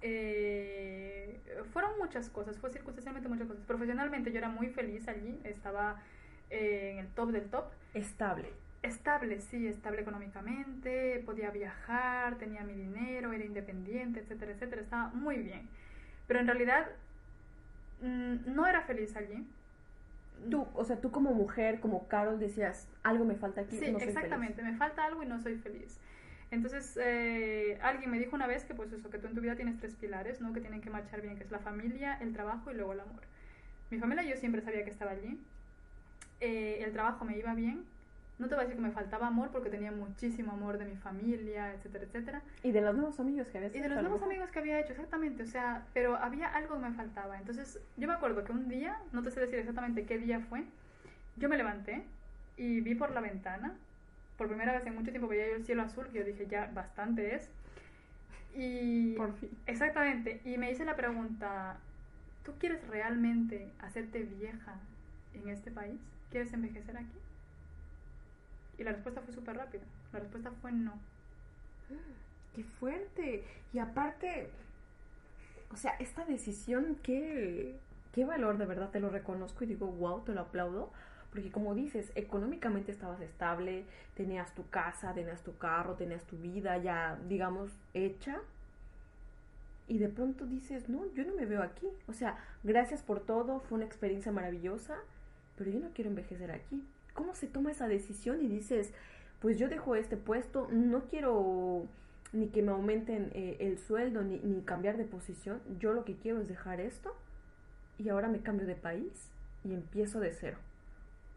eh, fueron muchas cosas, fue circunstancialmente muchas cosas. Profesionalmente yo era muy feliz allí, estaba eh, en el top del top. Estable. Estable, sí, estable económicamente, podía viajar, tenía mi dinero, era independiente, etcétera, etcétera, estaba muy bien. Pero en realidad mm, no era feliz allí. Tú, o sea, tú como mujer, como Carol, decías, algo me falta aquí. Sí, no soy exactamente, me falta algo y no soy feliz. Entonces, eh, alguien me dijo una vez que pues eso, que tú en tu vida tienes tres pilares, ¿no? Que tienen que marchar bien, que es la familia, el trabajo y luego el amor. Mi familia yo siempre sabía que estaba allí. Eh, el trabajo me iba bien. No te voy a decir que me faltaba amor porque tenía muchísimo amor de mi familia, etcétera, etcétera. Y de los nuevos amigos que habías Y de los nuevos amigos que había hecho, exactamente, o sea, pero había algo que me faltaba. Entonces, yo me acuerdo que un día, no te sé decir exactamente qué día fue, yo me levanté y vi por la ventana, por primera vez en mucho tiempo veía yo el cielo azul, que yo dije, ya, bastante es. Y... Por fin. Exactamente, y me hice la pregunta, ¿tú quieres realmente hacerte vieja en este país? ¿Quieres envejecer aquí? Y la respuesta fue súper rápida, la respuesta fue no. Qué fuerte. Y aparte, o sea, esta decisión, qué, qué valor, de verdad, te lo reconozco y digo, wow, te lo aplaudo. Porque como dices, económicamente estabas estable, tenías tu casa, tenías tu carro, tenías tu vida ya, digamos, hecha. Y de pronto dices, no, yo no me veo aquí. O sea, gracias por todo, fue una experiencia maravillosa, pero yo no quiero envejecer aquí. ¿Cómo se toma esa decisión y dices, pues yo dejo este puesto, no quiero ni que me aumenten eh, el sueldo ni, ni cambiar de posición, yo lo que quiero es dejar esto y ahora me cambio de país y empiezo de cero?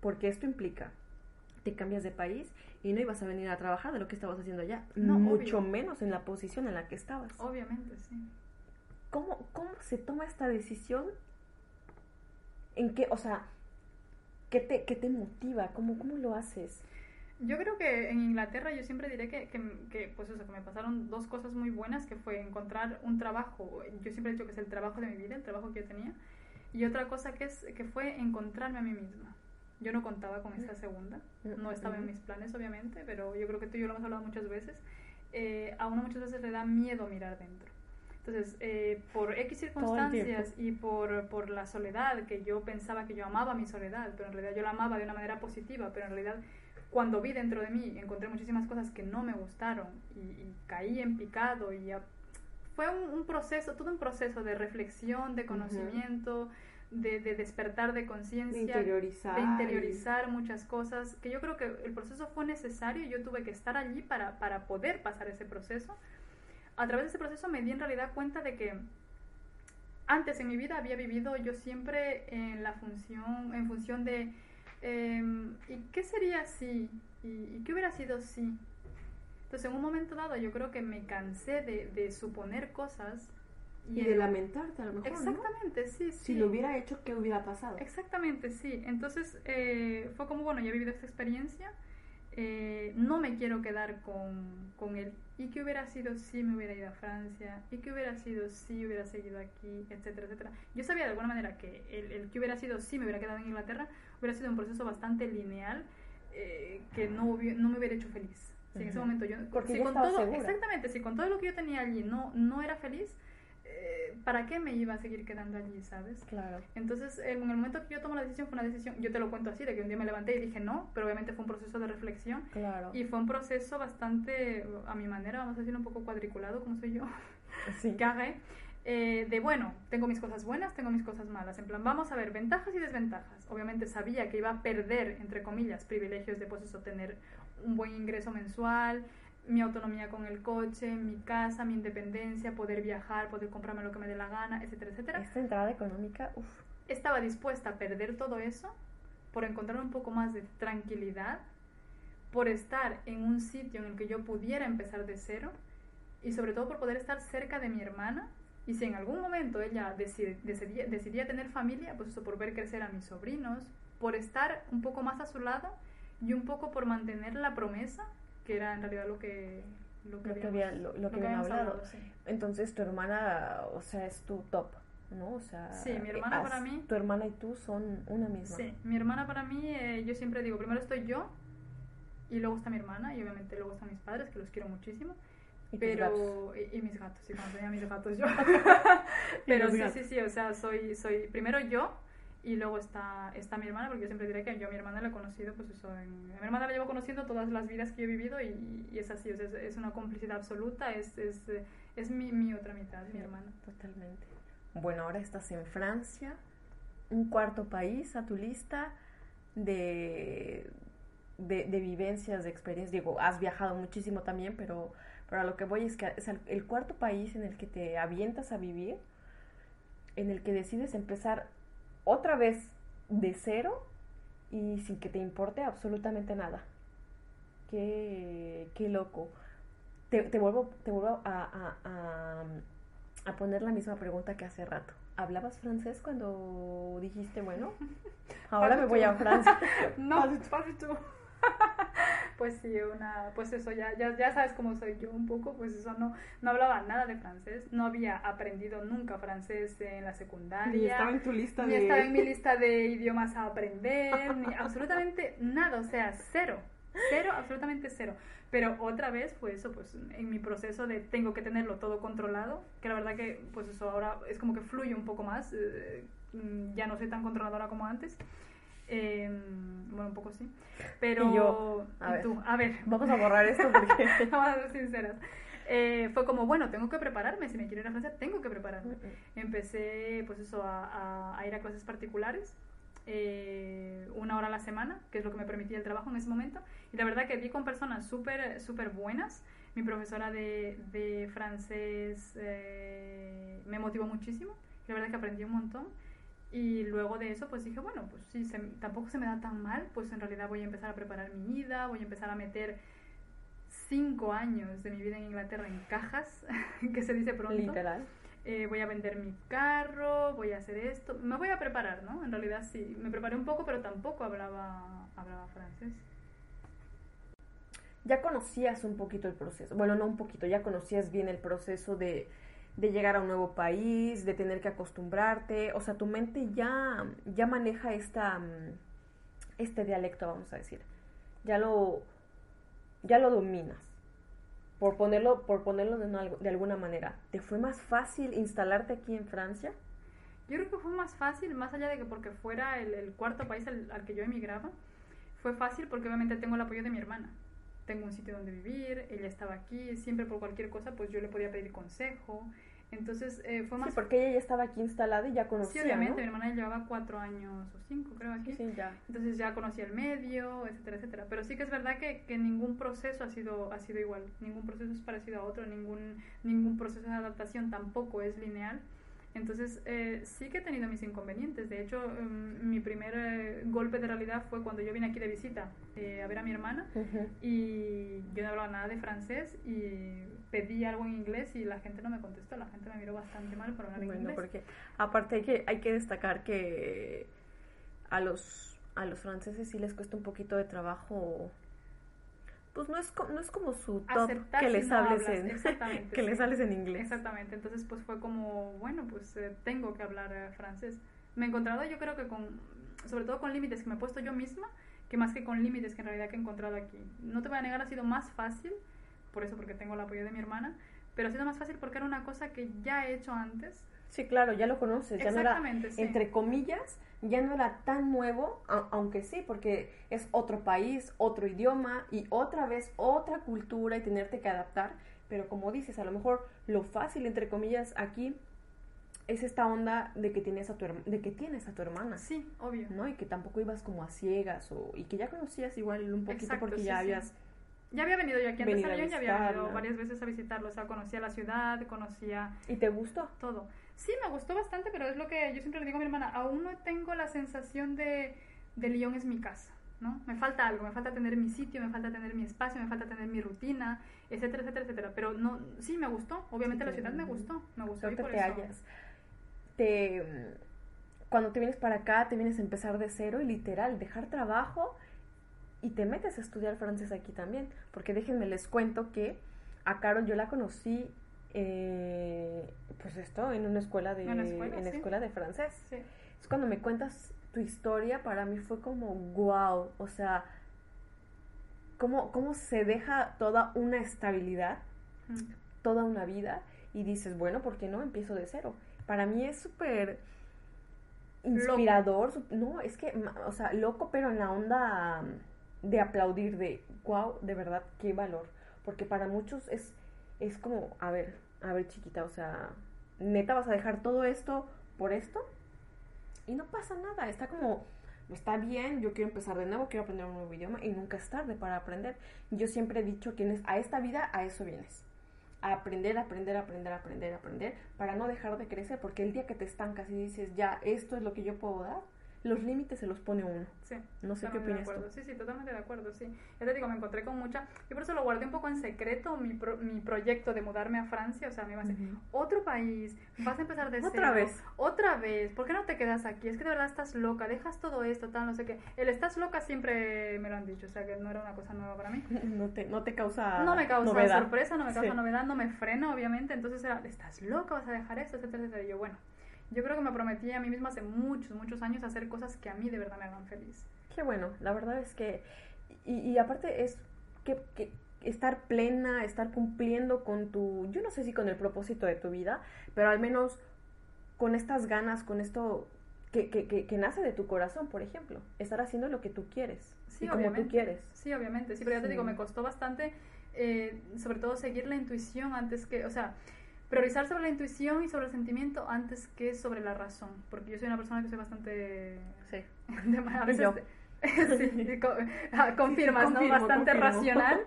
Porque esto implica, te cambias de país y no ibas a venir a trabajar de lo que estabas haciendo allá, No, mucho obvio. menos en la posición en la que estabas. Obviamente, sí. ¿Cómo, ¿Cómo se toma esta decisión? ¿En qué, o sea, qué te, qué te motiva? ¿Cómo, ¿Cómo lo haces? Yo creo que en Inglaterra yo siempre diré que, que, que, pues eso, que me pasaron dos cosas muy buenas, que fue encontrar un trabajo, yo siempre he dicho que es el trabajo de mi vida, el trabajo que yo tenía, y otra cosa que, es, que fue encontrarme a mí misma. Yo no contaba con esta segunda, no estaba en mis planes obviamente, pero yo creo que tú y yo lo hemos hablado muchas veces, eh, a uno muchas veces le da miedo mirar dentro. Entonces, eh, por X circunstancias y por, por la soledad, que yo pensaba que yo amaba mi soledad, pero en realidad yo la amaba de una manera positiva, pero en realidad cuando vi dentro de mí encontré muchísimas cosas que no me gustaron y, y caí en picado y ya- fue un, un proceso, todo un proceso de reflexión, de conocimiento, de, de despertar de conciencia, De interiorizar. de interiorizar muchas cosas, que yo creo que el proceso fue necesario y yo tuve que estar allí para, para poder pasar ese proceso. A través de ese proceso me di en realidad cuenta de que antes en mi vida había vivido yo siempre en la función, en función de em, ¿y qué sería si? ¿Y, y qué hubiera sido si? Entonces en un momento dado yo creo que me cansé de, de suponer cosas Y de lamentarte a lo mejor, ¿no? Exactamente, sí, sí. Si lo hubiera hecho, ¿qué hubiera pasado? Exactamente, sí. Entonces eh, fue como, bueno, ya he vivido esta experiencia, eh, no me quiero quedar con, con él. ¿Y qué hubiera sido si me hubiera ido a Francia? ¿Y qué hubiera sido si hubiera seguido aquí? Etcétera, etcétera. Yo sabía de alguna manera que el, el que hubiera sido si me hubiera quedado en Inglaterra hubiera sido un proceso bastante lineal eh, que no, hubi- no me hubiera hecho feliz. Si en ese momento yo... Porque si ya con estabas todo, segura. Exactamente, si con todo lo que yo tenía allí no, no era feliz, ¿para qué me iba a seguir quedando allí, sabes? Claro. Entonces, en el momento que yo tomo la decisión, fue una decisión, yo te lo cuento así, de que un día me levanté y dije no, pero obviamente fue un proceso de reflexión Claro. y fue un proceso bastante, a mi manera, vamos a decirlo un poco cuadriculado, como soy yo, sí. carré, eh, de bueno, tengo mis cosas buenas, tengo mis cosas malas, en plan, vamos a ver ventajas y desventajas. Obviamente sabía que iba a perder, entre comillas, privilegios de pues eso, tener un buen ingreso mensual, mi autonomía con el coche, mi casa, mi independencia, poder viajar, poder comprarme lo que me dé la gana, etcétera, etcétera Esta entrada económica, uff. estaba dispuesta a perder todo eso por encontrar un poco más de tranquilidad, por estar en un sitio en el que yo pudiera empezar de cero y sobre todo por poder estar cerca de mi hermana y si en algún momento ella decide- decidía, decidía tener familia, pues eso por ver crecer a mis sobrinos, por estar un poco más a su lado y un poco por mantener la promesa, que era en realidad lo que lo que, Lo que, habíamos- había, lo, lo lo que habíamos hablado. hablado, sí. Entonces tu hermana, o sea, es tu top, ¿no? O sea, Sí, mi hermana has- para mí- Tu hermana y tú son una misma. Sí, mi hermana para mí, eh, yo siempre digo, primero estoy yo y luego está mi hermana y obviamente luego están mis padres, que los quiero muchísimo. ¿Y pero y, y mis gatos, sí, cuando tenía mis gatos yo. pero sí, sí, sí, o sea, soy, soy primero yo y luego está, está mi hermana, porque yo siempre diré que yo a mi hermana la he conocido, pues eso, en- a mi hermana la llevo conociendo todas las vidas que he vivido y, y es así, es, es una complicidad absoluta, es, es, es mi, mi otra mitad, mi hermana. Totalmente. Bueno, ahora estás en Francia, un cuarto país a tu lista de, de, de vivencias, de experiencias. Digo, has viajado muchísimo también, pero, pero a lo que voy es que es el cuarto país en el que te avientas a vivir, en el que decides empezar otra vez de cero y sin que te importe absolutamente nada. Qué, qué loco. Te, te vuelvo, te vuelvo a, a- a- a poner la misma pregunta que hace rato. ¿Hablabas francés cuando dijiste, bueno, ahora me voy a Francia? No, pas du tout. Pues sí, una, pues eso, ya, ya, ya sabes cómo soy yo un poco, pues eso, no, no hablaba nada de francés, no había aprendido nunca francés en la secundaria. Ni estaba en tu lista ni de... estaba en mi lista de idiomas a aprender, ni absolutamente nada, o sea, cero, cero, absolutamente cero. Pero otra vez, pues eso, pues en mi proceso de tengo que tenerlo todo controlado, que la verdad que, pues eso ahora es como que fluye un poco más, eh, ya no soy tan controladora como antes. Eh, bueno, un poco sí. Pero. Y yo, a ver. tú, a ver. Vamos a borrar esto porque... Vamos a ser sinceras. Eh, fue como, bueno, tengo que prepararme. Si me quiero ir a Francia, tengo que prepararme. Empecé, pues eso, a, a- a ir a clases particulares. eh, una hora a la semana, que es lo que me permitía el trabajo en ese momento. Y la verdad que di con personas súper súper buenas. Mi profesora de, de francés eh, me motivó muchísimo. La verdad que aprendí un montón. Y luego de eso, pues dije, bueno, pues sí, se- tampoco se me da tan mal, pues en realidad voy a empezar a preparar mi ida, voy a empezar a meter cinco años de mi vida en Inglaterra en cajas, que se dice pronto. Literal. Eh, voy a vender mi carro, voy a hacer esto. Me voy a preparar, ¿no? En realidad sí, me preparé un poco, pero tampoco hablaba, hablaba francés. Ya conocías un poquito el proceso. Bueno, no un poquito, ya conocías bien el proceso de, de llegar a un nuevo país, de tener que acostumbrarte. O sea, tu mente ya, ya maneja esta, mm, este dialecto, vamos a decir. Ya lo, ya lo dominas. Por ponerlo, por ponerlo de, de alguna manera. ¿Te fue más fácil instalarte aquí en Francia? Yo creo que fue más fácil, más allá de que porque fuera el, el cuarto país al, al que yo emigraba, fue fácil porque obviamente tengo el apoyo de mi hermana. Tengo un sitio donde vivir, ella estaba aquí, siempre por cualquier cosa pues yo le podía pedir consejo. Entonces eh, fue más Sí, porque ella ya estaba aquí instalada y ya Sí, conocía, obviamente, ¿no? mi hermana llevaba cuatro años o cinco, creo, aquí. Sí, sí, ya. Entonces ya conocía el medio, etcétera, etcétera. Pero sí que es verdad que, que ningún proceso ha sido, ha sido igual. Ningún proceso es parecido a otro, ningún, ningún proceso de adaptación tampoco es lineal. Entonces eh, sí que he tenido mis inconvenientes. De hecho, em, mi primer eh, golpe de realidad fue cuando yo vine aquí de visita eh, a ver a mi hermana y yo no hablaba nada de francés y pedí algo en inglés y la gente no me contestó. La gente me miró bastante mal por hablar en Bueno, inglés. porque aparte hay que, hay que destacar que a los, a los franceses sí les cuesta un poquito de trabajo. Pues no es, no es como su top Aceptar que si les no hables hablas, en que sí. les hables en inglés. Exactamente, entonces pues fue como, bueno, pues eh, tengo que hablar eh, francés. Me he encontrado yo creo que con, sobre todo con límites que me he puesto yo misma, que más que con límites que en realidad que he encontrado aquí. No te voy a negar, ha sido más fácil, por eso porque tengo el apoyo de mi hermana, pero ha sido más fácil porque era una cosa que ya he hecho antes. Sí, claro, ya lo conoces, ya no era sí. entre comillas, ya no era tan nuevo, a- aunque sí, porque es otro país, otro idioma y otra vez otra cultura y tenerte que adaptar, pero como dices, a lo mejor lo fácil, entre comillas, aquí es esta onda de que tienes a tu, de que tienes a tu hermana. Sí, obvio. ¿no? Y que tampoco ibas como a ciegas o, y que ya conocías igual un poquito Exacto, porque sí, ya sí. habías... Ya había venido yo aquí antes avión, ya había venido varias veces a visitarlo, o sea, conocía la ciudad, conocía ¿Y te gustó? todo. Sí, me gustó bastante, pero es lo que yo siempre le digo a mi hermana, aún no tengo la sensación de, de Lyon es mi casa, ¿no? Me falta algo, me falta tener mi sitio, me falta tener mi espacio, me falta tener mi rutina, etcétera, etcétera, etcétera. Pero no, sí me gustó, obviamente Sí, la ciudad me gustó, me gustó y por te eso. hallas. Te, cuando te vienes para acá, te vienes a empezar de cero y literal, dejar trabajo y te metes a estudiar francés aquí también. Porque déjenme les cuento que a Carol yo la conocí, eh, pues esto, en una escuela de, una escuela, en sí. escuela de francés. Sí. Es cuando me cuentas tu historia, para mí fue como wow, o sea, cómo, cómo se deja toda una estabilidad toda una vida y dices, bueno, ¿por qué no empiezo de cero? Para mí es súper inspirador, no, es que, o sea, loco, pero en la onda de aplaudir, de, wow, de verdad, qué valor, porque para muchos es, es como, a ver, a ver chiquita, o sea, neta vas a dejar todo esto por esto y no pasa nada, está como, está bien, yo quiero empezar de nuevo, quiero aprender un nuevo idioma y nunca es tarde para aprender. Yo siempre he dicho que a esta vida a eso vienes a aprender, aprender, aprender, aprender, aprender, para no dejar de crecer, porque el día que te estancas y dices, ya, esto es lo que yo puedo dar, los límites se los pone uno. Sí. No sé qué opinas tú. Sí, sí, totalmente de acuerdo, sí. Ya te digo, me encontré con mucha... Yo por eso lo guardé un poco en secreto, mi, mi proyecto de mudarme a Francia. O sea, me iba a decir, otro país, vas a empezar de cero. Otra vez. Otra vez. ¿Por qué no te quedas aquí? Es que de verdad estás loca, dejas todo esto, tal, no sé qué. El estás loca siempre me lo han dicho, o sea, que no era una cosa nueva para mí. No te, no te causa No me causa sorpresa, no me causa novedad, no me frena, obviamente. Entonces era, estás loca, vas a dejar esto, etcétera, etcétera. Y yo, bueno yo creo que me prometí a mí misma hace muchos, muchos años hacer cosas que a mí de verdad me hagan feliz. Qué bueno, la verdad es que, y, aparte es que, que, estar plena, estar cumpliendo con tu, yo no sé si con el propósito de tu vida, pero al menos con estas ganas, con esto que, que, que, nace de tu corazón, por ejemplo, estar haciendo lo que tú quieres, sí, como tú quieres. Sí, obviamente, sí, pero ya te digo, me costó bastante, eh, sobre todo seguir la intuición antes que, o sea, priorizar sobre la intuición y sobre el sentimiento antes que sobre la razón, porque yo soy una persona que soy bastante... Sí. a veces... sí, ah, confirmas, ¿no? Bastante racional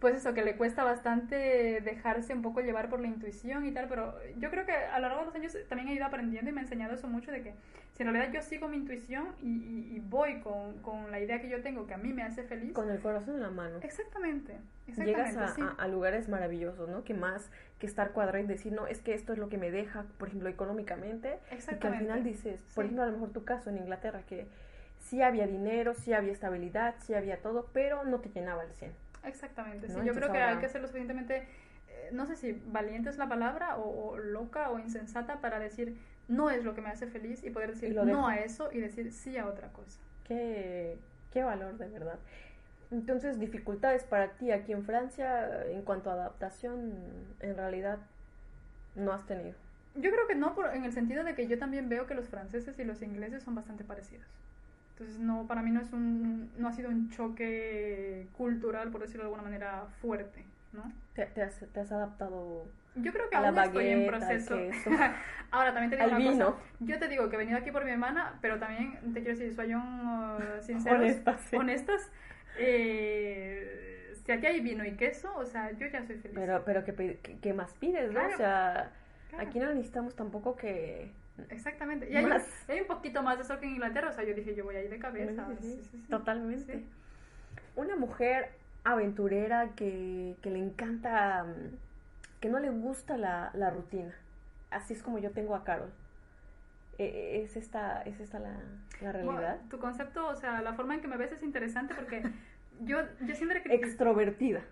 pues eso, que le cuesta bastante dejarse un poco llevar por la intuición y tal, pero yo creo que a lo largo de los años también he ido aprendiendo y me ha enseñado eso mucho de que si en realidad yo sigo mi intuición y, voy con, con, la idea que yo tengo que a mí me hace feliz. Con el corazón en la mano. Exactamente. exactamente Llegas a, lugares maravillosos, ¿no? Que más que estar cuadrado y decir, no, es que esto es lo que me deja, por ejemplo, económicamente. Exactamente. Y que al final dices, por ejemplo, a lo mejor tu caso en Inglaterra, que sí había dinero, sí había estabilidad, sí había todo, pero no te llenaba el 100. Exactamente, sí. Yo creo que hay que ser lo suficientemente, eh, no sé si valiente es la palabra, o, loca o insensata para decir no es lo que me hace feliz y poder decir no a eso y decir sí a otra cosa. Qué, qué valor, de verdad. Entonces, dificultades para ti aquí en Francia en cuanto a adaptación, en realidad no has tenido. Yo creo que no, por, en el sentido de que yo también veo que los franceses y los ingleses son bastante parecidos. Entonces, no, para mí no, es un, no ha sido un choque cultural, por decirlo de alguna manera, fuerte, ¿no? ¿Te, te, has, te has, adaptado Yo creo que aún estoy en proceso. Ahora, también te digo una cosa. Yo te digo que he venido aquí por mi hermana, pero también te quiero decir, soy un uh, sinceros, honestas. Sí. honestas eh, si aquí hay vino y queso, o sea, yo ya soy feliz. Pero, pero ¿qué, qué, más pides, no? O sea, aquí no necesitamos tampoco que Exactamente. Y hay, un poquito más de eso que en Inglaterra. O sea, yo dije, yo voy a ir de cabeza. Totalmente. Una mujer aventurera que, que, le encanta, que no le gusta la, la, rutina. Así es como yo tengo a Carol. E, e, ¿Es esta, es esta la, la realidad? tu concepto, o sea, la forma en que me ves es interesante porque yo, yo siempre... Que... Extrovertida.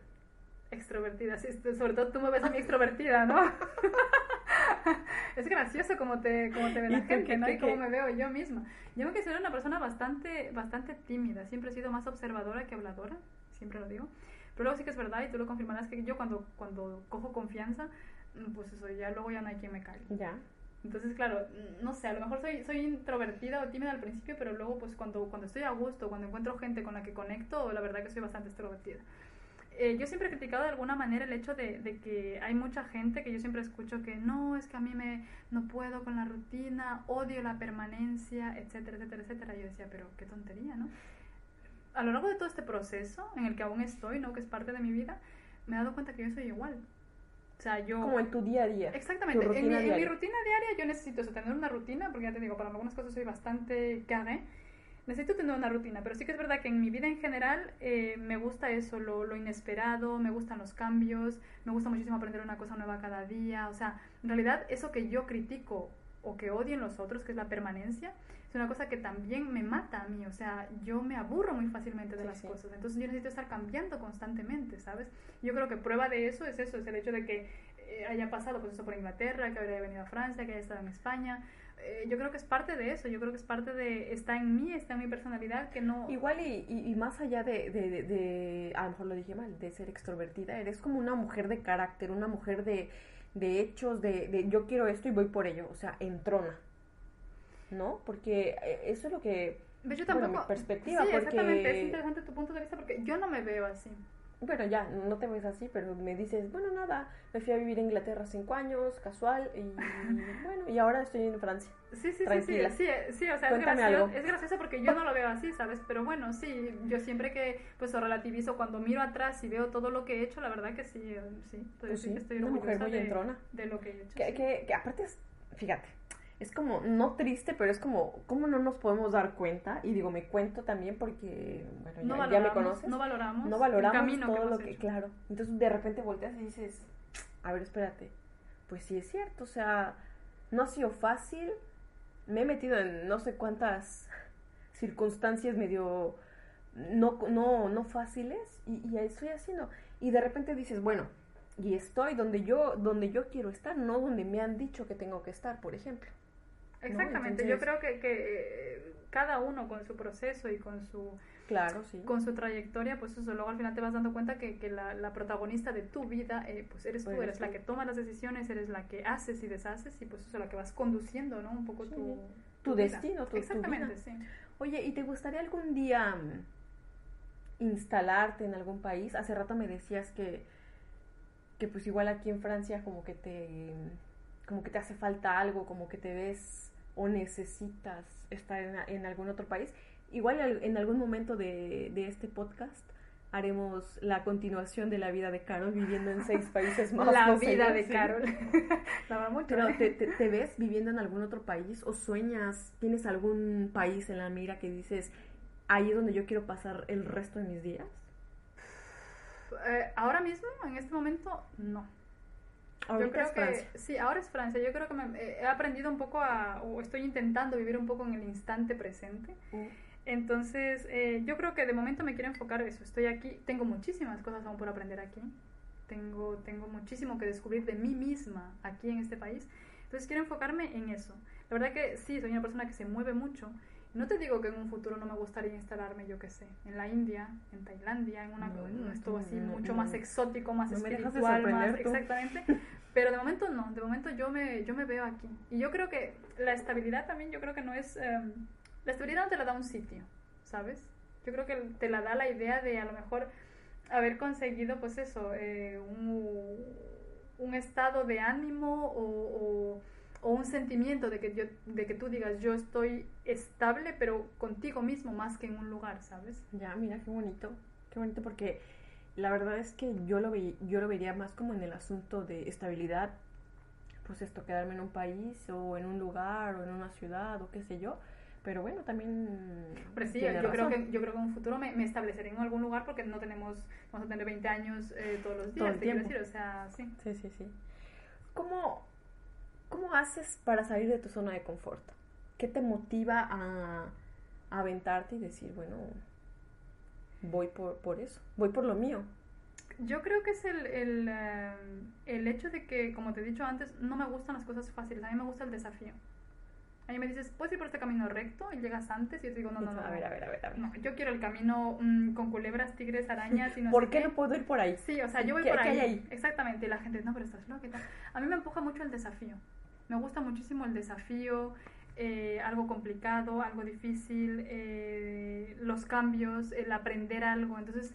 Extrovertida, sí, sobre todo tú me ves a mí extrovertida, ¿no? es gracioso como te, como te ve la gente, ¿no? Y cómo me veo yo misma. Yo me considero una persona bastante, bastante tímida. Siempre he sido más observadora que habladora, siempre lo digo. Pero luego sí que es verdad, y tú lo confirmarás, que yo cuando, cuando cojo confianza, mm, pues eso, ya luego ya no hay quien me calle. Ya. Entonces, claro, no sé, a lo mejor soy, soy introvertida o tímida al principio, pero luego, pues cuando, cuando estoy a gusto, cuando encuentro gente con la que conecto, la verdad que soy bastante extrovertida. Eh, yo siempre he criticado de alguna manera el hecho de, de, que hay mucha gente que yo siempre escucho que no, es que a mí me, no puedo con la rutina, odio la permanencia, etcétera, etcétera, etcétera. Yo decía, pero qué tontería, ¿no? A lo largo de todo este proceso en el que aún estoy, ¿no? Que es parte de mi vida, me he dado cuenta que yo soy igual. O sea, yo... Como en tu día a día. Exactamente. En mi, en mi, rutina diaria yo necesito eso, tener una rutina, porque ya te digo, para algunas cosas soy bastante carré necesito tener una rutina, pero sí que es verdad que en mi vida en general eh, me gusta eso, lo, lo, inesperado, me gustan los cambios, me gusta muchísimo aprender una cosa nueva cada día, o sea, en realidad eso que yo critico o que odio en los otros, que es la permanencia, es una cosa que también me mata a mí, o sea, yo me aburro muy fácilmente de las cosas, entonces yo necesito estar cambiando constantemente, ¿sabes? Yo creo que prueba de eso es eso, es el hecho de que eh, haya pasado pues eso por Inglaterra, que haya venido a Francia, que haya estado en España. Eh, yo creo que es parte de eso, yo creo que es parte de, está en mí, está en mi personalidad, que no... Igual y, y, y más allá de, de, de, de, a lo mejor lo dije mal, de ser extrovertida, eres como una mujer de carácter, una mujer de, de hechos, de, de yo quiero esto y voy por ello, o sea, entrona, ¿no? Porque eh, eso es lo que... Yo tampoco... Bueno, mi perspectiva, sí, porque... exactamente, es interesante tu punto de vista porque yo no me veo así. Bueno, ya, no te ves así, pero me dices, bueno, nada, me fui a vivir a Inglaterra cinco años, casual, y bueno, y ahora estoy en Francia. Sí, sí, Tranquila. sí, sí, sí, o sea, es gracioso, es gracioso porque yo no lo veo así, ¿sabes? Pero bueno, sí, yo siempre que pues lo relativizo, cuando miro atrás y veo todo lo que he hecho, la verdad que sí, eh, sí, estoy, Pues sí, estoy una mujer muy de, entrona. de lo que he hecho. Que, sí. que, que aparte es, fíjate, es como, no triste, pero es como, ¿cómo no nos podemos dar cuenta? Y digo, me cuento también porque, bueno, no ya, valoramos, ya me conoces. no valoramos, no valoramos el camino todo que lo que, hecho. claro. Entonces de repente volteas y dices, a ver, espérate, pues sí es cierto, o sea, no ha sido fácil, me he metido en no sé cuántas circunstancias medio no, no, no fáciles y, y estoy haciendo. Y de repente dices, bueno, y estoy donde yo, donde yo quiero estar, no donde me han dicho que tengo que estar, por ejemplo. Exactamente, Entonces- yo creo que, que eh, cada uno con su proceso y con su Claro, sí. con su trayectoria, pues eso, luego al final te vas dando cuenta que, que la, la protagonista de tu vida, eh, pues eres tú, Pues eres la que toma las decisiones, eres la que haces y deshaces y pues eso, la que vas conduciendo, ¿no? Un poco Sí. tu, Tu destino, tu- tu Exactamente, vida. sí. Oye, ¿y te gustaría algún día mm, instalarte en algún país? Hace rato me decías que, que pues igual aquí en Francia como que te como que te hace falta algo, como que te ves o necesitas estar en, en algún otro país. Igual al- en algún momento de, de este podcast haremos la continuación de la vida de Carol viviendo en seis países más. La no vida de. Carol. va mucho. Pero ¿eh? ¿te, te, te ves viviendo en algún otro país o sueñas, tienes algún país en la mira que dices, ahí es donde yo quiero pasar el resto de mis días? Eh, ahora mismo, en este momento, no. Yo Ahorita creo es que sí, ahora es Francia. Yo creo que me- eh, he aprendido un poco a, o estoy intentando vivir un poco en el instante presente. Entonces, eh, yo creo que de momento me quiero enfocar eso. Estoy aquí, tengo muchísimas cosas aún por aprender aquí. Tengo, tengo muchísimo que descubrir de mí misma aquí en este país. Entonces, quiero enfocarme en eso. La verdad que sí, soy una persona que se mueve mucho. No te digo que en un futuro no me gustaría instalarme, yo qué sé, en la India, en Tailandia, en una, No, esto no, así no, mucho más exótico, más de espiritual, más exactamente. Pero de momento no, de momento yo me, yo me veo aquí. Y yo creo que la estabilidad también, yo creo que no es... em, la estabilidad no te la da un sitio, ¿sabes? Yo creo que te la da la idea de a lo mejor haber conseguido, pues eso, eh, un, un estado de ánimo o, o- o un sentimiento de que, yo, de que tú digas yo estoy estable, pero contigo mismo más que en un lugar, ¿sabes? Ya, mira, qué bonito, qué bonito porque la verdad es que yo lo, ve- yo lo vería más como en el asunto de estabilidad, pues esto, quedarme en un país o en un lugar o en una ciudad o qué sé yo, pero bueno, también... Pero sí, yo creo, que, yo creo que en un futuro me, me estableceré en algún lugar porque no tenemos, vamos a tener 20 años eh, todos los días, Todo el te quiero tiempo. decir, o sea, sí. Sí, sí, sí. ¿Cómo, ¿Cómo haces para salir de tu zona de confort? ¿Qué te motiva a, a aventarte y decir, bueno, voy por, por eso, voy por lo mío? Yo creo que es el, el, eh, el hecho de que, como te he dicho antes, no me gustan las cosas fáciles, a mí me gusta el desafío. A mí me dices, puedes ir por este camino recto y llegas antes y yo te digo, no, no, no. a ver, a ver, a ver. A ver. No, yo quiero el camino mm, con culebras, tigres, arañas y no ¿Por sé qué no puedo ir por ahí? Sí, o sea, yo voy ¿Qué- por qué ahí. hay ahí? Exactamente, y la gente, no, pero estás loca. A mí me empuja mucho el desafío. Me gusta muchísimo el desafío, eh, algo complicado, algo difícil, eh, los cambios, el aprender algo. Entonces,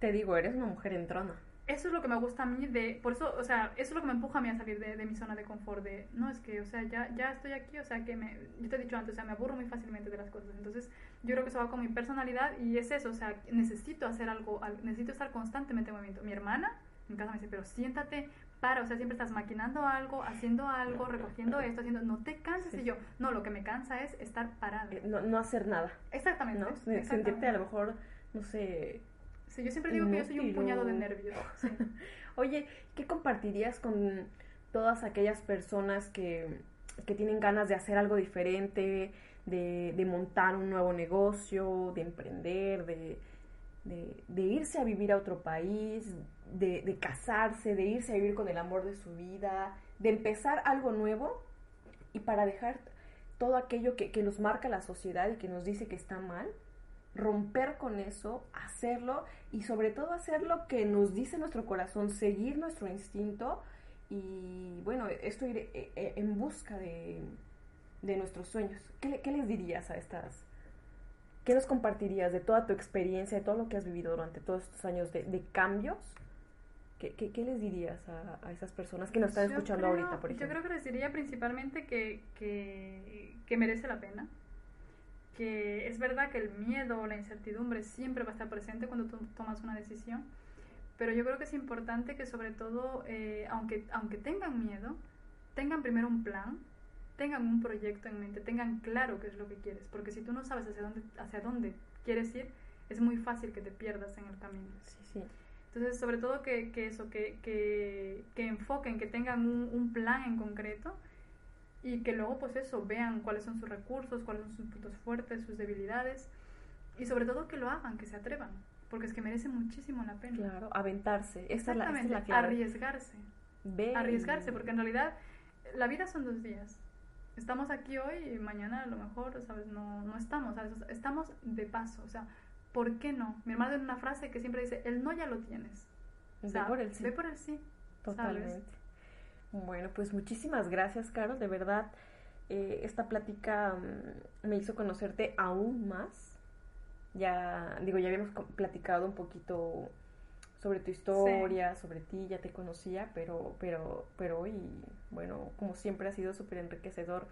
Te digo, eres una mujer entrona. eso es lo que me gusta a mí de, por eso, o sea, eso es lo que me empuja a mí a salir de, de mi zona de confort, de, no, es que, o sea, ya, ya estoy aquí, o sea, que me, yo te he dicho antes, o sea, me aburro muy fácilmente de las cosas, entonces yo creo que eso va con mi personalidad y es eso, o sea, necesito hacer algo, al- necesito estar constantemente en movimiento. Mi hermana en casa me dice, pero siéntate, para, o sea, siempre estás maquinando algo, haciendo algo, recogiendo esto, haciendo, no te canses, Sí. y yo, no, lo que me cansa es estar parada. Eh, No, no hacer nada, Exactamente. ¿no? Se- exactamente. Sentirte a lo mejor, no sé... Sí, yo siempre digo que yo soy un puñado de nervios. sí. Oye, ¿qué compartirías con todas aquellas personas que, que tienen ganas de hacer algo diferente, de, de montar un nuevo negocio, de emprender, de, de, irse a vivir a otro país, de, casarse, de irse a vivir con el amor de su vida, de empezar algo nuevo y para dejar todo aquello que, nos marca la sociedad y que nos dice que está mal, romper con eso, hacerlo y sobre todo hacer lo que nos dice nuestro corazón, seguir nuestro instinto y bueno, esto ir eh, eh, en busca de, de nuestros sueños. ¿Qué, ¿Qué, les dirías a estas? ¿Qué nos compartirías de toda tu experiencia, de todo lo que has vivido durante todos estos años de, de cambios? ¿Qué, ¿Qué, qué, les dirías a, a, esas personas que nos están escuchando ahorita, por ejemplo? Yo creo que les diría principalmente que, que, que merece la pena, que es verdad que el miedo o la incertidumbre siempre va a estar presente cuando tú tomas una decisión, pero yo creo que es importante que sobre todo, eh, aunque, aunque tengan miedo, tengan primero un plan, tengan un proyecto en mente, tengan claro qué es lo que quieres, porque si tú no sabes hacia dónde, hacia dónde quieres ir, es muy fácil que te pierdas en el camino. Sí, sí. Entonces, sobre todo que, que eso, que, que, que, enfoquen, que tengan un, un plan en concreto y que luego pues eso, vean cuáles son sus recursos, cuáles son sus puntos fuertes, sus debilidades y sobre todo que lo hagan, que se atrevan, porque es que merece muchísimo la pena. Claro, aventarse, esa Exactamente, es la, esa es la clave. arriesgarse. Ve Arriesgarse, porque en realidad la vida son dos días. Estamos aquí hoy y mañana a lo mejor, ¿sabes? No, no estamos, ¿sabes? Estamos de paso, o sea, ¿por qué no? Mi hermano tiene una frase que siempre dice, el no ya lo tienes. O sea, ve por el sí. Ve por el sí. Totalmente. ¿sabes? Bueno, pues muchísimas gracias, Caro. De verdad, eh, esta plática um, me hizo conocerte aún más. Ya, digo, ya habíamos platicado un poquito sobre tu historia, sí. sobre ti, ya te conocía, pero, pero, pero hoy, bueno, como siempre ha sido súper enriquecedor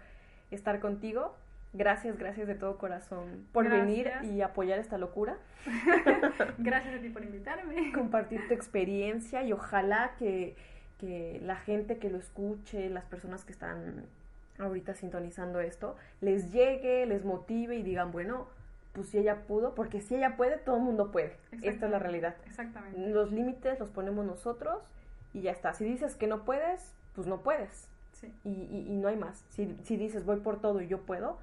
estar contigo. Gracias, gracias de todo corazón por gracias. venir y apoyar esta locura. gracias a ti por invitarme. Compartir tu experiencia y ojalá que que la gente que lo escuche, las personas que están ahorita sintonizando esto, les llegue, les motive y digan, bueno, pues si ella pudo, porque si ella puede, todo el mundo puede. Esta es la realidad. Exactamente. Los límites los ponemos nosotros y ya está. Si dices que no puedes, pues no puedes. Sí. Y, y, y, no hay más. Si, si dices voy por todo y yo puedo,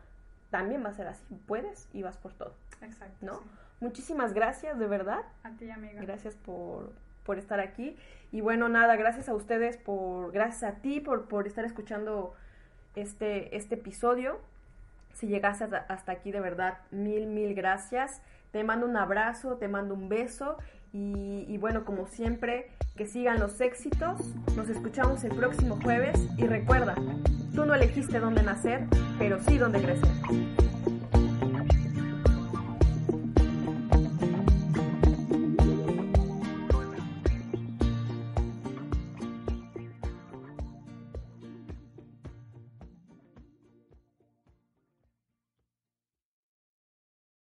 también va a ser así. Puedes y vas por todo. Exacto. ¿No? Sí. Muchísimas gracias, de verdad. A ti, amiga. Gracias por, por estar aquí. Y bueno, nada, gracias a ustedes por, gracias a ti por, por estar escuchando este, este episodio. Si llegaste hasta, hasta aquí, de verdad, mil, mil gracias. Te mando un abrazo, te mando un beso. Y, bueno, como siempre, que sigan los éxitos. Nos escuchamos el próximo jueves. Y recuerda, tú no elegiste dónde nacer, pero sí dónde crecer.